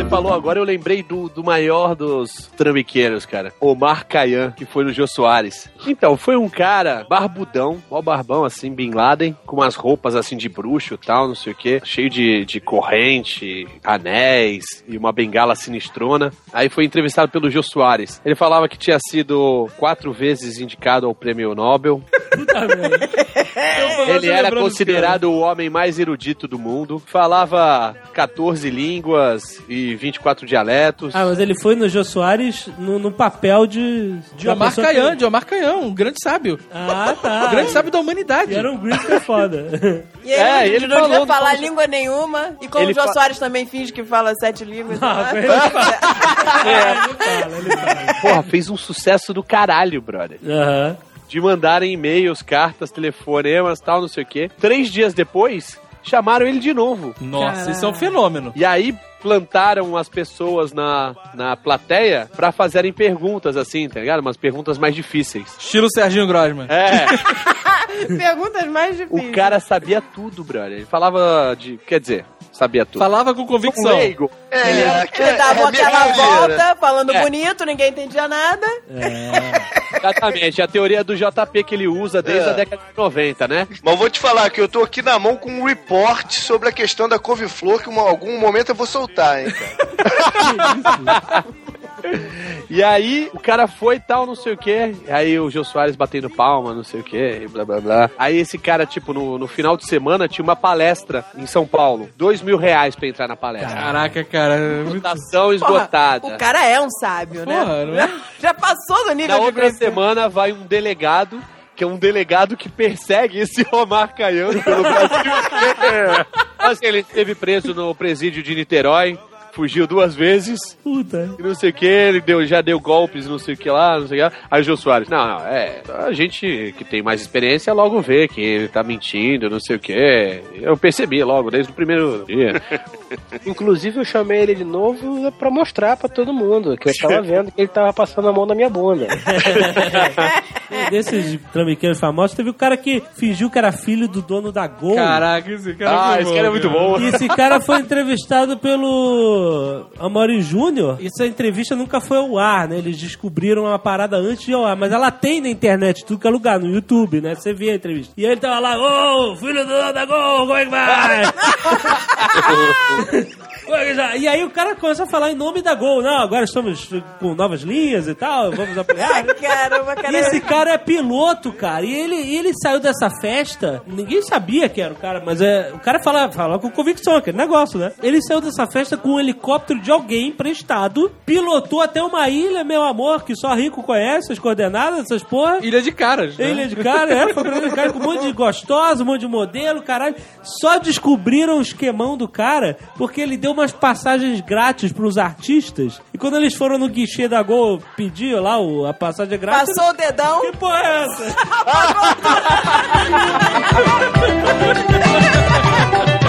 Você falou agora, eu lembrei do, do maior dos trambiqueiros, cara. Omar Kayan, que foi no Jô Soares. Então, foi um cara barbudão, ó barbão, assim, Bin Laden, com umas roupas, assim, de bruxo e tal, não sei o quê. Cheio de, de corrente, anéis e uma bengala sinistrona. Aí foi entrevistado pelo Jô Soares. Ele falava que tinha sido quatro vezes indicado ao prêmio Nobel. [laughs] Ele era considerado o homem mais erudito do mundo. Falava 14 línguas e 24 dialetos. Ah, mas ele foi no Jô Soares no, no papel de... De Omar Caian, que- de Omar Caian, um grande sábio. Ah, [laughs] tá. O grande sábio da humanidade. E era um gringo foda. [laughs] E ele, É, não- ele não falou devia falar língua nenhuma. E como Ele o Jô fa- Soares também finge que fala sete línguas. Ah, não [laughs] é? ele fala, ele fala. Porra, fez um sucesso do caralho, brother. Aham. De mandarem e-mails, cartas, telefonemas, tal, não sei o quê. Três dias depois, chamaram ele de novo. Nossa, isso é um fenômeno. E aí plantaram as pessoas na, na plateia pra fazerem perguntas assim, tá ligado? Umas perguntas mais difíceis. Estilo Serginho Grosman. É, [laughs] [laughs] Perguntas mais difíceis. o cara sabia tudo, brother. Ele falava de. Quer dizer, sabia tudo. Falava com Um convicção. leigo. É, aqui Ele dava é aquela brincadeira. volta, falando É. bonito, ninguém entendia nada. [laughs] Exatamente, a teoria do JP que ele usa desde É. a década de 90, né? Mas vou te falar que eu tô aqui na mão com um report sobre a questão da couve-flor que em algum momento eu vou soltar, hein, cara. [laughs] E aí, o cara foi e tal, não sei o quê. Aí o Jô Soares batendo palma, não sei o quê, e blá blá blá. Aí esse cara, tipo, no, no final de semana tinha uma palestra em São Paulo. Dois mil reais pra entrar na palestra. Caraca, cara. é muito- Votação Porra, esgotada. o cara é um sábio, Porra, né? não é? [laughs] Já passou do nível Na de outra semana vai um delegado, que é um delegado que persegue esse Omar Caiano pelo Brasil [laughs] inteiro. Assim, ele esteve preso no presídio de Niterói. Fugiu duas vezes Puta. e não sei o que, ele deu, já deu golpes, não sei o que lá, não sei o que lá. Aí o Jô Soares, não, não, é, a gente que tem mais experiência logo vê que ele tá mentindo, não sei o que. Eu percebi logo, desde o primeiro dia. [laughs] Inclusive, eu chamei ele de novo pra mostrar pra todo mundo que eu tava vendo que ele tava passando a mão na minha bunda. [laughs] Desses trambiqueiros famosos, teve o cara que fingiu que era filho do dono da Gol. Caraca, esse cara Ah, foi esse bom, cara é muito bom. E esse cara foi entrevistado pelo Amaury Júnior. E essa entrevista nunca foi ao ar, né? Eles descobriram uma parada antes de ao ar. Mas ela tem na internet, tudo que é lugar, no YouTube, né? Você vê a entrevista. E ele tava lá, ô, filho do dono da Gol, como é que vai? [laughs] É E aí o cara começa a falar em nome da Gol. Não, agora estamos com novas linhas e tal, vamos apoiar. [laughs] Caramba, cara. E esse cara é piloto, cara. E ele, ele saiu dessa festa. Ninguém sabia que era o cara, mas é. O cara fala, fala com convicção, aquele negócio, né? Ele saiu dessa festa com um helicóptero de alguém emprestado, pilotou até uma ilha, meu amor, que só rico conhece as coordenadas, essas porra. Ilha de caras. né? Ilha de cara, é, foi pra ilha de cara com um monte de gostosa, um monte de modelo, caralho. Só descobriram o esquemão do cara porque ele deu uma umas passagens grátis pros artistas. E quando eles foram no guichê da Gol pedir lá o, a passagem grátis. Passou o dedão. Que porra é essa? [laughs]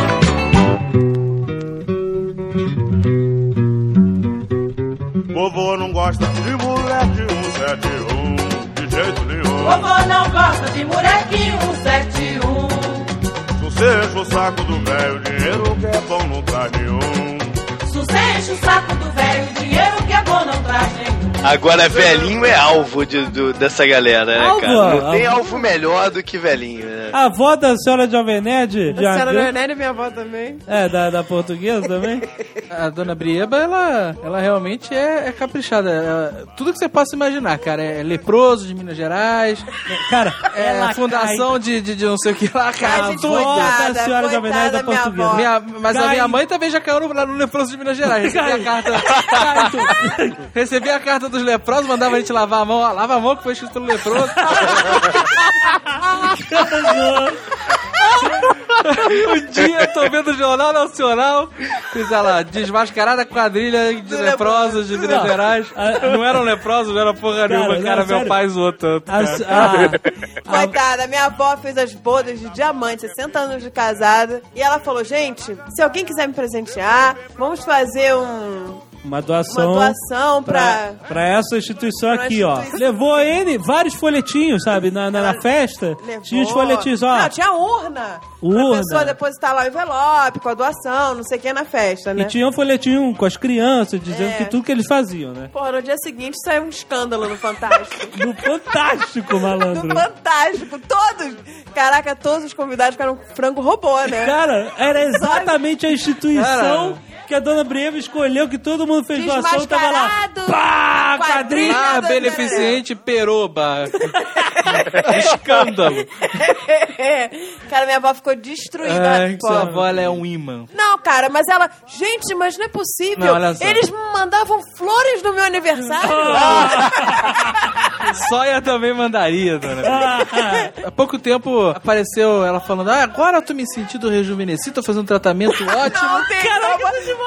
Vovô não gosta de moleque 171, de jeito nenhum. Vovô não gosta de molequinho 171. Se você enche o saco do velho, dinheiro que é bom não traz nenhum. Enche o saco do velho, Agora, velhinho é alvo de- do- dessa galera, né, Alvo, cara? Não tem alvo. melhor do que velhinho, né? A avó da senhora Jovem Nerd? A senhora já- Leonel e minha avó também. É, da, da portuguesa também? [laughs] A dona Brieba, ela, ela realmente é, é caprichada. Ela- tudo que você possa imaginar, cara. É leproso de Minas Gerais. Cara, é ela fundação de, de, de não sei o que lá, cara. Tudo. coitada, da senhora Jovem Nerd da coitada, minha portuguesa. avó. Minha- mas a Cai. minha mãe também já caiu no, lá no leproso de Minas Gerais. Recebi a carta. Recebi a carta dos leprosos, mandava a gente lavar a mão. Ó, Lava a mão que foi escrito pelo leproso. [laughs] [laughs] um dia eu tô vendo o Jornal Nacional. Fiz ela desmascarada quadrilha de leprosos de Minas Não. Gerais. Não eram leprosos, não era porra nenhuma, não, cara. Meu sério. pai zoou tanto. A- cara. a- [laughs] Coitada, minha avó fez as bodas de diamante, 60 anos de casada. E ela falou, gente, se alguém quiser me presentear, vamos fazer um... Uma doação. Uma doação pra- pra essa instituição pra aqui, ó. instituição. Levou ele vários folhetinhos, sabe? Na, na, na festa. Levou. Tinha os folhetinhos, ó. Não, tinha urna. Urna. Pra pessoa depositar lá o envelope com a doação, não sei o que na festa, né? E tinha um folhetinho com as crianças, dizendo É. que tudo que eles faziam, né? Porra, no dia seguinte saiu um escândalo no Fantástico. [laughs] No Fantástico, malandro. no Fantástico, todos. Caraca, todos os convidados ficaram frango robô, né? Cara, era [laughs] exatamente a instituição que a dona Breva escolheu, que todo mundo fez doação, tava lá. Pá, quadrilha. Ah, beneficente peroba. [laughs] Escândalo. [laughs] cara, minha avó ficou destruída. Ai, Pô. sua avó ela é um imã. Não, cara, mas ela. Gente, mas não é possível. Não, olha só. Eles me mandavam flores no meu aniversário. [laughs] Sóia também mandaria, dona. Há pouco tempo apareceu ela falando: Ah, agora eu tô me sentindo rejuvenescido, tô fazendo um tratamento ótimo. Não tem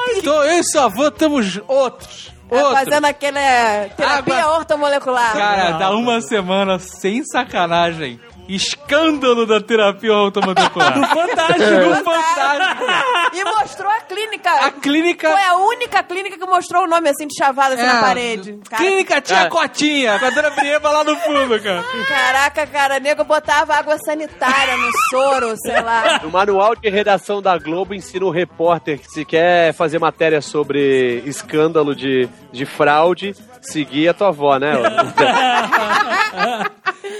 como. Então eu e sua avó estamos outros. É, Outros. fazendo aquele é, terapia Água. ortomolecular. Cara, dá uma semana sem sacanagem. Escândalo da terapia automolecular. [laughs] Do Fantástico. Do Fantástico. E mostrou a clínica. A clínica- Foi a única clínica que mostrou o nome assim de chavada assim, É, na parede. Cara, Clínica Tia É. Cotinha, com a dona Brieba lá no fundo, cara. Caraca, cara, nego botava água sanitária no soro, sei lá. No manual de redação da Globo ensina o repórter que se quer fazer matéria sobre escândalo de, de fraude, seguir a tua avó, né? [laughs]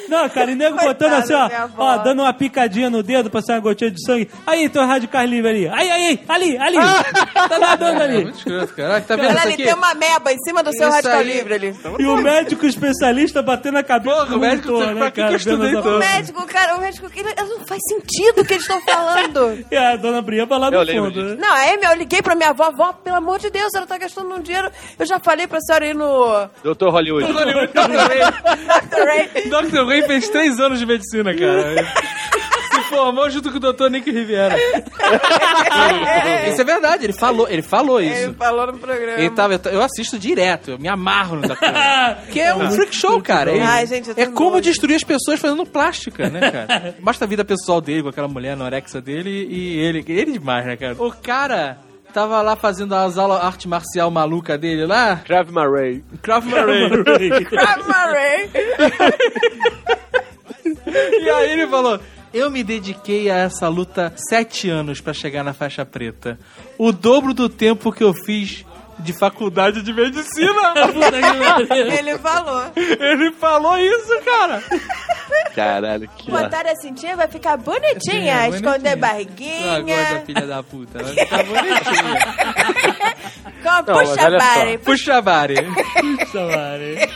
Não, cara, e nego Coitada botando assim, ó, ó, dando uma picadinha no dedo pra sair uma gotinha de sangue. Aí, teu radical livre ali. Aí, aí, ali, ali. [laughs] tá nadando ali. Muito escroto, cara. Tá vendo Olha isso ali, aqui? tem uma meba em cima do seu Isso radical aí. livre ali. E o médico especialista batendo a cabeça Porra, do o médico, monitor, pra né, que cara? que eu estudei vendo essa O médico, cara, o médico, ele, não faz sentido o que eles estão falando. E [laughs] a dona Brieba lá no Eu lembro fundo, né? Não, aí eu liguei pra minha avó, avó, pelo amor de Deus, ela tá gastando um dinheiro. Eu já falei pra senhora ir no Doutor Hollywood. Dr. Ray. Dr. Ray fez três anos de medicina, cara. Se formou junto com o Dr. Nick Riviera. Isso é verdade, ele falou, ele falou isso. Ele falou no programa. Ele tava, eu assisto direto, eu me amarro no Dr. Ray. [laughs] Que é um freak show, cara. Ele- Ai, gente, é como nojo. destruir as pessoas fazendo plástica, né, cara? Mostra a vida pessoal dele com aquela mulher anorexia dele e ele. Ele demais, né, cara? O cara tava lá fazendo as aulas arte marcial maluca dele lá. Krav Marais. Krav Maga. Ray. [laughs] E aí ele falou: Eu me dediquei a essa luta sete anos pra chegar na faixa preta. O dobro do tempo que eu fiz de faculdade de medicina. [laughs] Ele falou. ele falou isso, cara. Caralho, que Botar a cintinha vai ficar bonitinha, É, esconder bonitinha. Barriguinha. filha da puta. Vai ficar bonitinha. Com [laughs] Não, puxa olha só. bare. Puxa, Bari.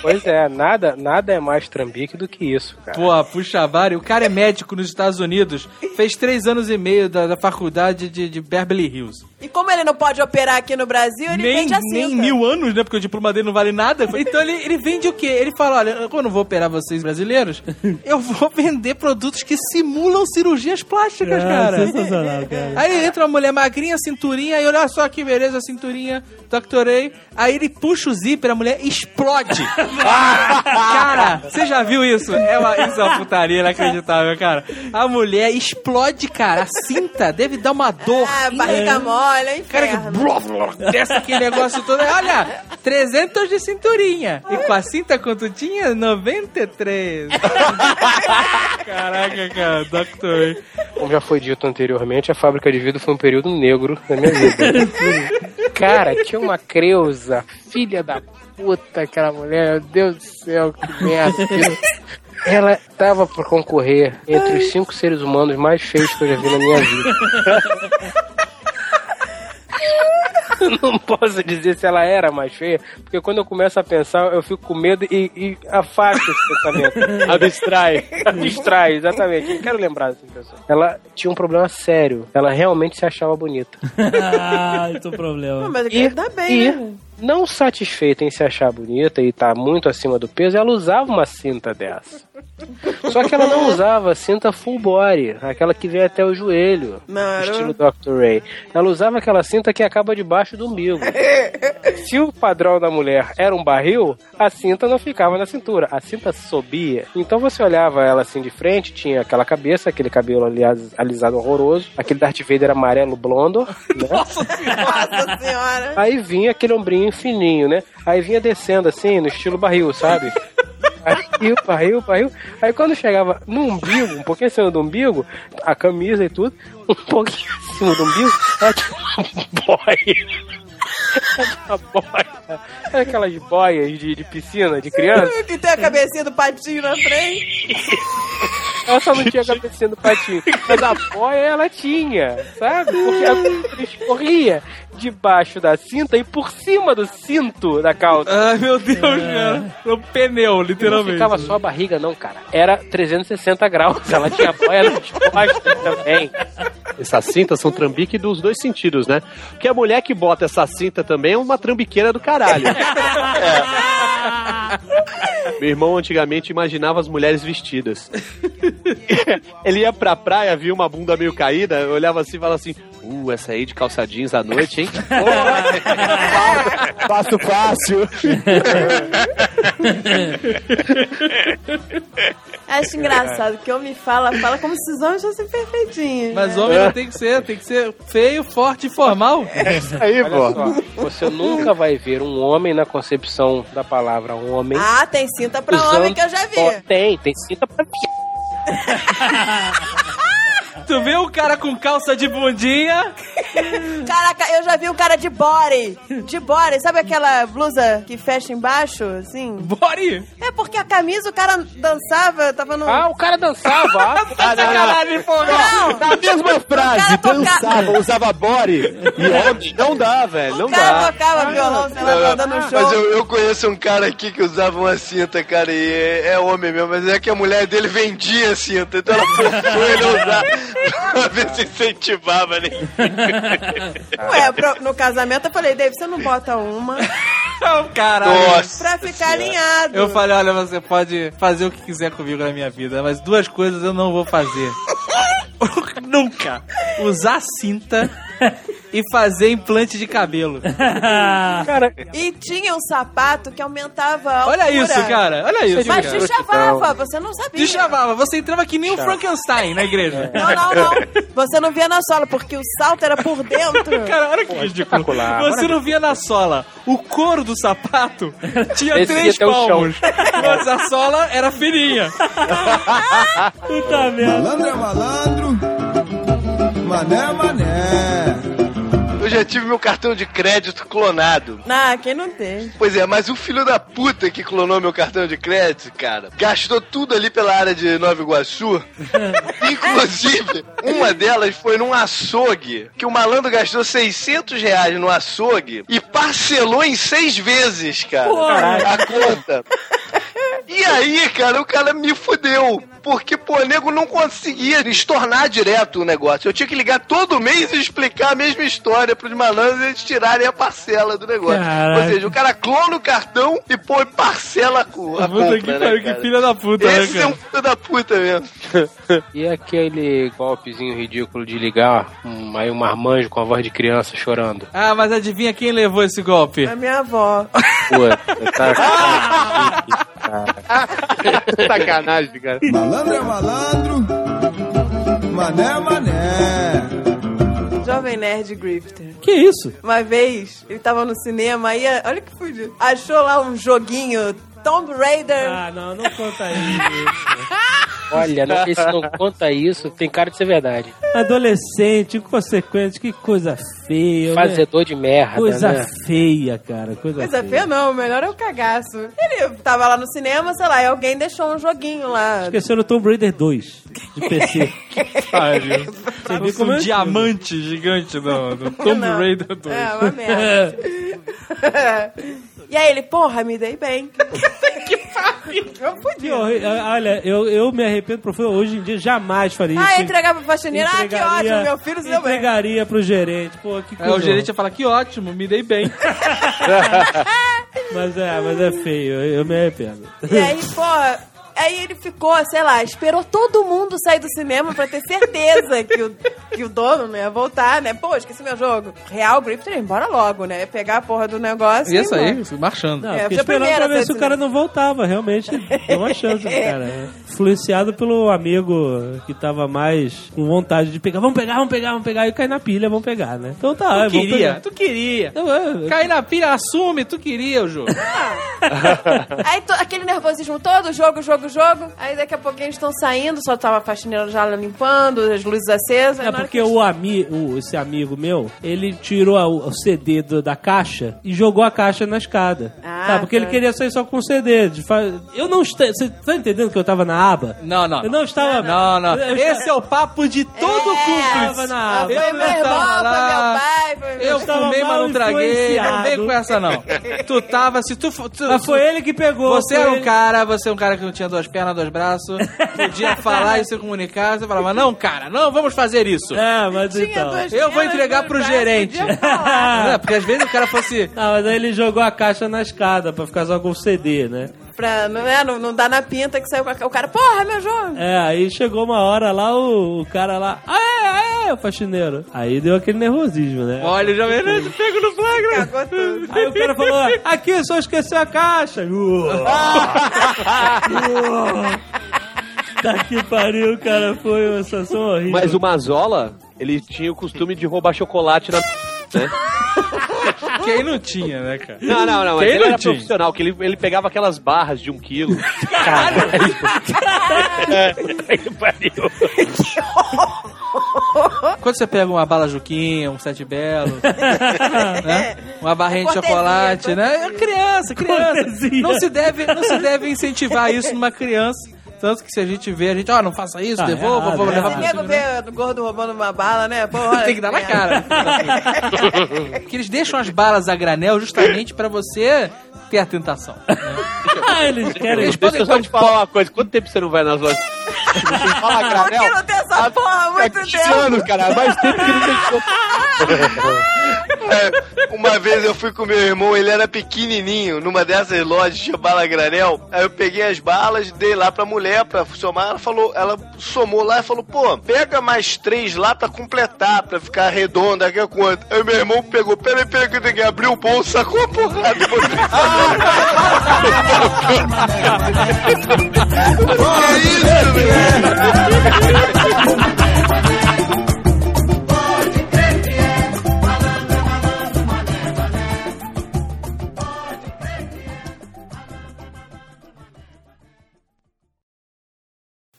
Pois é, nada, nada é mais trambique do que isso, cara. Pô, puxa, Bari. O cara é médico nos Estados Unidos. Fez três anos e meio da, da faculdade de, de Beverly Hills. E como ele não pode operar aqui no Brasil, ele nem, cinta. nem mil anos, né? Porque o diploma dele não vale nada. Então ele, ele vende o quê? Ele fala: olha, eu não vou operar vocês brasileiros, [laughs] eu vou vender produtos que simulam cirurgias plásticas, Ah, cara. sensacional, [laughs] cara. Aí entra uma mulher magrinha, cinturinha, aí olha só que beleza, a cinturinha. A. Aí ele puxa o zíper, a mulher explode. [laughs] cara, você já viu isso? É uma, isso é uma putaria inacreditável, cara. A mulher explode, cara. A cinta deve dar uma dor. Ah, barriga mole, é Cara, que inferno. blá, blá, desce aquele negócio todo. Olha, 300 de cinturinha. E com a cinta quanto tinha? 93. [laughs] Caraca, cara, Dr. Como já foi dito anteriormente, a fábrica de vidro foi um período negro na minha vida. [laughs] Cara, tinha uma Creuza, filha da puta, aquela mulher, meu Deus do céu, que merda. Ela tava por concorrer entre os cinco seres humanos mais feios que eu já vi na minha vida. [laughs] Eu [laughs] não posso dizer se ela era mais feia, porque quando eu começo a pensar, eu fico com medo e, e afasto esse pensamento. [laughs] Abstrai. Abstrai, exatamente. Não quero lembrar dessa pessoa. Ela tinha um problema sério. Ela realmente se achava bonita. [laughs] ah, esse é o problema. Não, mas aqui E, tá bem, e né? Não satisfeita em se achar bonita e estar muito acima do peso, ela usava uma cinta dessa. Só que ela não usava cinta full body, aquela que vem até o joelho, Não, estilo Dr. Ray. Ela usava aquela cinta que acaba debaixo do umbigo. [laughs] Se o padrão da mulher era um barril, a cinta não ficava na cintura, a cinta subia. Então você olhava ela assim de frente, tinha aquela cabeça, aquele cabelo aliás, alisado horroroso, aquele Darth Vader amarelo blondo, né? Nossa senhora. Aí vinha aquele ombrinho fininho, né? Aí vinha descendo assim, no estilo barril, sabe? [laughs] Barril, barril, barril. Aí quando chegava no umbigo, um pouquinho acima do umbigo, a camisa e tudo, um pouquinho acima do umbigo, ela tinha uma boia. Uma boia. Aquelas boias de, de piscina, de criança? Que tem a cabecinha do patinho na frente. [laughs] Ela só não tinha cabecinha do patinho. Mas a boia ela tinha, sabe? Porque ela escorria debaixo da cinta e por cima do cinto da calça. Ai, meu Deus, cara. É um pneu, Não literalmente. ficava só a barriga, não, cara. Era 360 graus. Ela tinha boia nas costas também. Essas cintas são trambique dos dois sentidos, né? Porque a mulher que bota essa cinta também é uma trambiqueira do caralho. [laughs] Meu irmão antigamente imaginava as mulheres vestidas. [laughs] Ele ia pra praia, via uma bunda meio caída, olhava assim e falava assim: Uh, essa aí de calça jeans à noite, hein? [laughs] Fácil, fácil. [laughs] Acho engraçado que homem fala, fala como se os homens fossem perfeitinhos. Mas né? homem não tem que ser, tem que ser feio, forte e formal. Aí, Olha só, você nunca vai ver um homem na concepção da palavra homem. Ah, tem cinta pra usando- homem que eu já vi. Ó, Tem, tem cinta pra [laughs] Tu vê o cara com calça de bundinha. Caraca, eu já vi um cara de body. De body. Sabe aquela blusa que fecha embaixo, assim? Body? É porque a camisa o cara dançava, tava no... Ah, o cara dançava. [laughs] Ah, Ah, não, Sacanagem, pô. Não, Na mesma frase, cara toca- dançava, usava body. E homem, não dá, velho, não o cara dá. tocava violão, sei lá, Não, dando um show. Mas eu, eu conheço um cara aqui que usava uma cinta, cara, e é, é homem mesmo, mas é que a mulher dele vendia a cinta, então ela forçou ele a usar pra ver se incentivava, né? [laughs] Ué, pro- no casamento eu falei, Dave, você não bota uma Caralho. Nossa. pra ficar alinhado. Eu falei, olha, você pode fazer o que quiser comigo na minha vida, mas duas coisas eu não vou fazer. [laughs] Nunca. Usar cinta [laughs] e fazer implante de cabelo. [laughs] Cara, E tinha um sapato que aumentava a Olha isso, cara. Olha isso. Mas cara. te chavava, você não sabia. Te chamava. Você entrava que nem o Frankenstein na igreja. Não, não, não. Você não via na sola, porque o salto era por dentro. [laughs] Cara, olha que ridículo. espetacular. Você não via na sola. O couro do sapato [laughs] tinha Descia três palmos. Mas a sola era fininha. Puta merda. Malandro é malandro, mané é mané. Eu já tive meu cartão de crédito clonado. Ah, quem não tem? Pois é, mas o filho da puta que clonou meu cartão de crédito, cara, gastou tudo ali pela área de Nova Iguaçu. [laughs] Inclusive, uma delas foi num açougue, que o malandro gastou 600 reais no açougue e parcelou em seis vezes, cara, a conta. [laughs] E aí, cara, o cara me fudeu. Porque, pô, o nego não conseguia estornar direto o negócio. Eu tinha que ligar todo mês e explicar a mesma história pros malandros e eles tirarem a parcela do negócio. Caraca. Ou seja, o cara clona o cartão e pô, parcela com a Puta compra, que né, pariu, que filha da puta, né, Esse é cara? um filho da puta mesmo. [laughs] E aquele golpezinho ridículo de ligar um, aí um marmanjo com a voz de criança chorando. Ah, mas adivinha quem levou esse golpe? A minha avó. Puta, tá. [laughs] [laughs] Sacanagem, cara. Malandro é malandro, mané é mané. Jovem Nerd Grifter. Que isso? Uma vez, ele tava no cinema aí, olha que fudido. Achou lá um joguinho Tomb Raider. Ah, não, não conta isso. [laughs] Olha, não sei se não conta isso, tem cara de ser verdade. Adolescente, inconsequente, que coisa feia. né? Fazedor de merda, Coisa né? feia, cara. Coisa, Coisa feia não, o melhor é o cagaço. Ele tava lá no cinema, sei lá, e alguém deixou um joguinho lá. Esqueceram o Tomb Raider 2 de [laughs] PC. Pariu. Você Fosse como um é diamante gigante do, do Tomb Não. Raider 2. É, uma merda. [laughs] e aí ele, porra, me dei bem. [laughs] que pariu. Eu podia. horrível. Olha, eu, eu me arrependo profundo. Hoje em dia jamais faria Ah, isso. entregar pra faxineira. Ah, que ótimo, meu filho se deu bem. Entregaria pro gerente. Pô, que Aí coisa. o gerente ia falar, que ótimo, me dei bem. [laughs] Mas é, mas é feio. Eu, eu me arrependo. E aí, porra, aí ele ficou, sei lá, esperou todo mundo sair do cinema pra ter certeza que o, que o dono não ia voltar, né? Pô, esqueci meu jogo. Real Grifter ia embora logo, né? Pegar a porra do negócio isso aí, marchando. Não, É, fiquei esperando primeira pra ver se o cara não voltava. Realmente, deu uma chance pro [laughs] cara. né? Influenciado pelo amigo que tava mais com vontade de pegar. Vamos pegar, vamos pegar, vamos pegar. E cair na pilha, vamos pegar, né? Então tá, Tu vamos queria, pegar. tu queria. Eu- eu- Cair na pilha, assume, tu queria o jogo. [laughs] Aí to- aquele nervosismo todo, jogo, jogo, jogo. Aí daqui a pouquinho eles estão saindo, só tava a faxineira já limpando, as luzes acesas. É porque o ami, o, esse amigo meu, ele tirou a- o CD do- da caixa e jogou a caixa na escada. Ah, tá, porque tá. ele queria sair só com o CD. de fa- Eu não estou. Você tá entendendo que eu tava na aba? Não, não. Eu não estava. Não, não. Eu- Esse é o papo de todo tava cúmplice. na aba. Foi Eu meu não irmão, foi meu pai, foi meu... Eu estava fumei, mas não traguei. Não vem com essa, não. Tu tava, se tu... tu Mas foi ele que pegou. Você foi era um ele. cara, você é um cara que não tinha duas pernas, dois braços, podia falar e se comunicar, você falava, não, cara, não, vamos fazer isso. É, mas Tinha então. duas Eu vou pernas, entregar dois pro braços, gerente. podia falar. [laughs] É, porque às vezes o cara fosse... Ah, mas aí ele jogou a caixa na escada pra ficar só com o CD, né? Pra, não, é, não, não dá na pinta que saiu com a- o cara, porra, meu jogo. É, aí chegou uma hora lá, o, o cara lá, aê, aê, o faxineiro. Aí deu aquele nervosismo, né? Olha, o Jovem Nerd pego no flagra. Aí o cara falou, aqui, só esqueceu a caixa. [laughs] tá que pariu, cara, foi uma sensação horrível. Mas o Mazola, ele tinha o costume de roubar chocolate na. Né? [laughs] Quem não tinha, né, cara? Não, não, não. Mas Quem ele não era tinha? profissional, que ele, ele pegava aquelas barras de um quilo. [laughs] [laughs] Quando você pega uma bala Juquinha, um Sete Belo, né? Uma barrinha de chocolate, né? É Criança, criança. Não se, deve, não se deve incentivar isso numa criança. Tanto que se a gente vê, a gente, ó, não faça isso, Tá devolva, errado, vamos é levar Se pro nego vê o gordo roubando uma bala, né? Pô, olha, Tem que dar na cara. [laughs] Porque eles deixam as balas a granel justamente pra você ter a tentação. [laughs] Ah, eles querem... Eles Deixa podem eu só te falar uma coisa. Quanto tempo você não vai nas lojas? [laughs] Fala, Por que Granel. não tem essa porra há muito 15 tempo? anos, cara. Há mais tempo que não tem É, uma vez eu fui com meu irmão, ele era pequenininho, numa dessas lojas de bala granel. Aí eu peguei as balas, dei lá pra mulher pra somar. Ela falou, ela somou lá e falou: pô, pega mais três lá pra completar, pra ficar redonda, que é quanto? Aí meu irmão pegou, peraí, peraí, que eu tenho que abrir o bolso, sacou a porrada. [laughs] que isso, velho?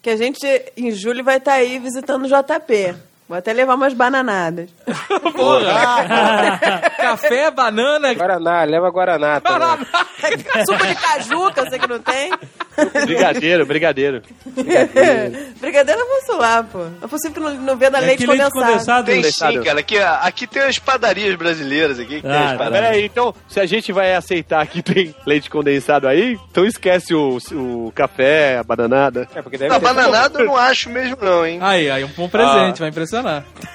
Que a gente, em julho, vai estar aí visitando o JP. Vou até levar umas bananadas. [laughs] [laughs] Café, banana, Guaraná, leva Guaraná também. [laughs] Suco de caju, que eu sei que não tem. Brigadeiro, brigadeiro. Brigadeiro eu posso lá, pô. Eu possível que não, não vê da É leite que leite condensado. condensado. Tem Condensado. sim, cara. Aqui, aqui tem as padarias brasileiras aqui. Que tem Ah, as tá. padarias. Pera aí, então, se a gente vai aceitar que tem leite condensado aí, então esquece o, o café, a bananada. É, porque deve Não, ter- bananada eu não acho mesmo não, hein? Aí, aí, um bom presente, vai impressionar.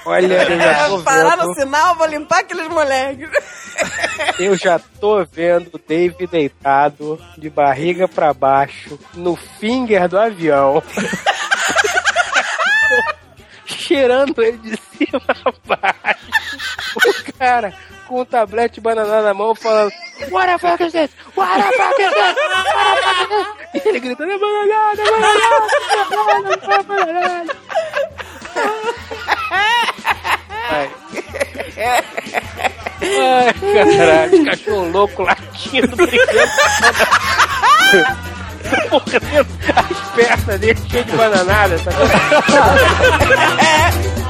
Olha, eu já tô É, [laughs] parar no vendo, sinal, vou limpar aqueles moleques. [laughs] eu já tô vendo o Dave deitado de barriga pra baixo no finger do avião. [laughs] Cheirando ele de cima a baixo. O cara com um tablete de banana na mão falando What the fuck is this? What the fuck is this? What the fuck is this? E ele gritando, é bananada, é bananada, é bananada. Ai. Ai, caralho, cachorro louco latindo, brincando. Morrendo, as pernas dele cheias de bananada, tá vendo? [laughs]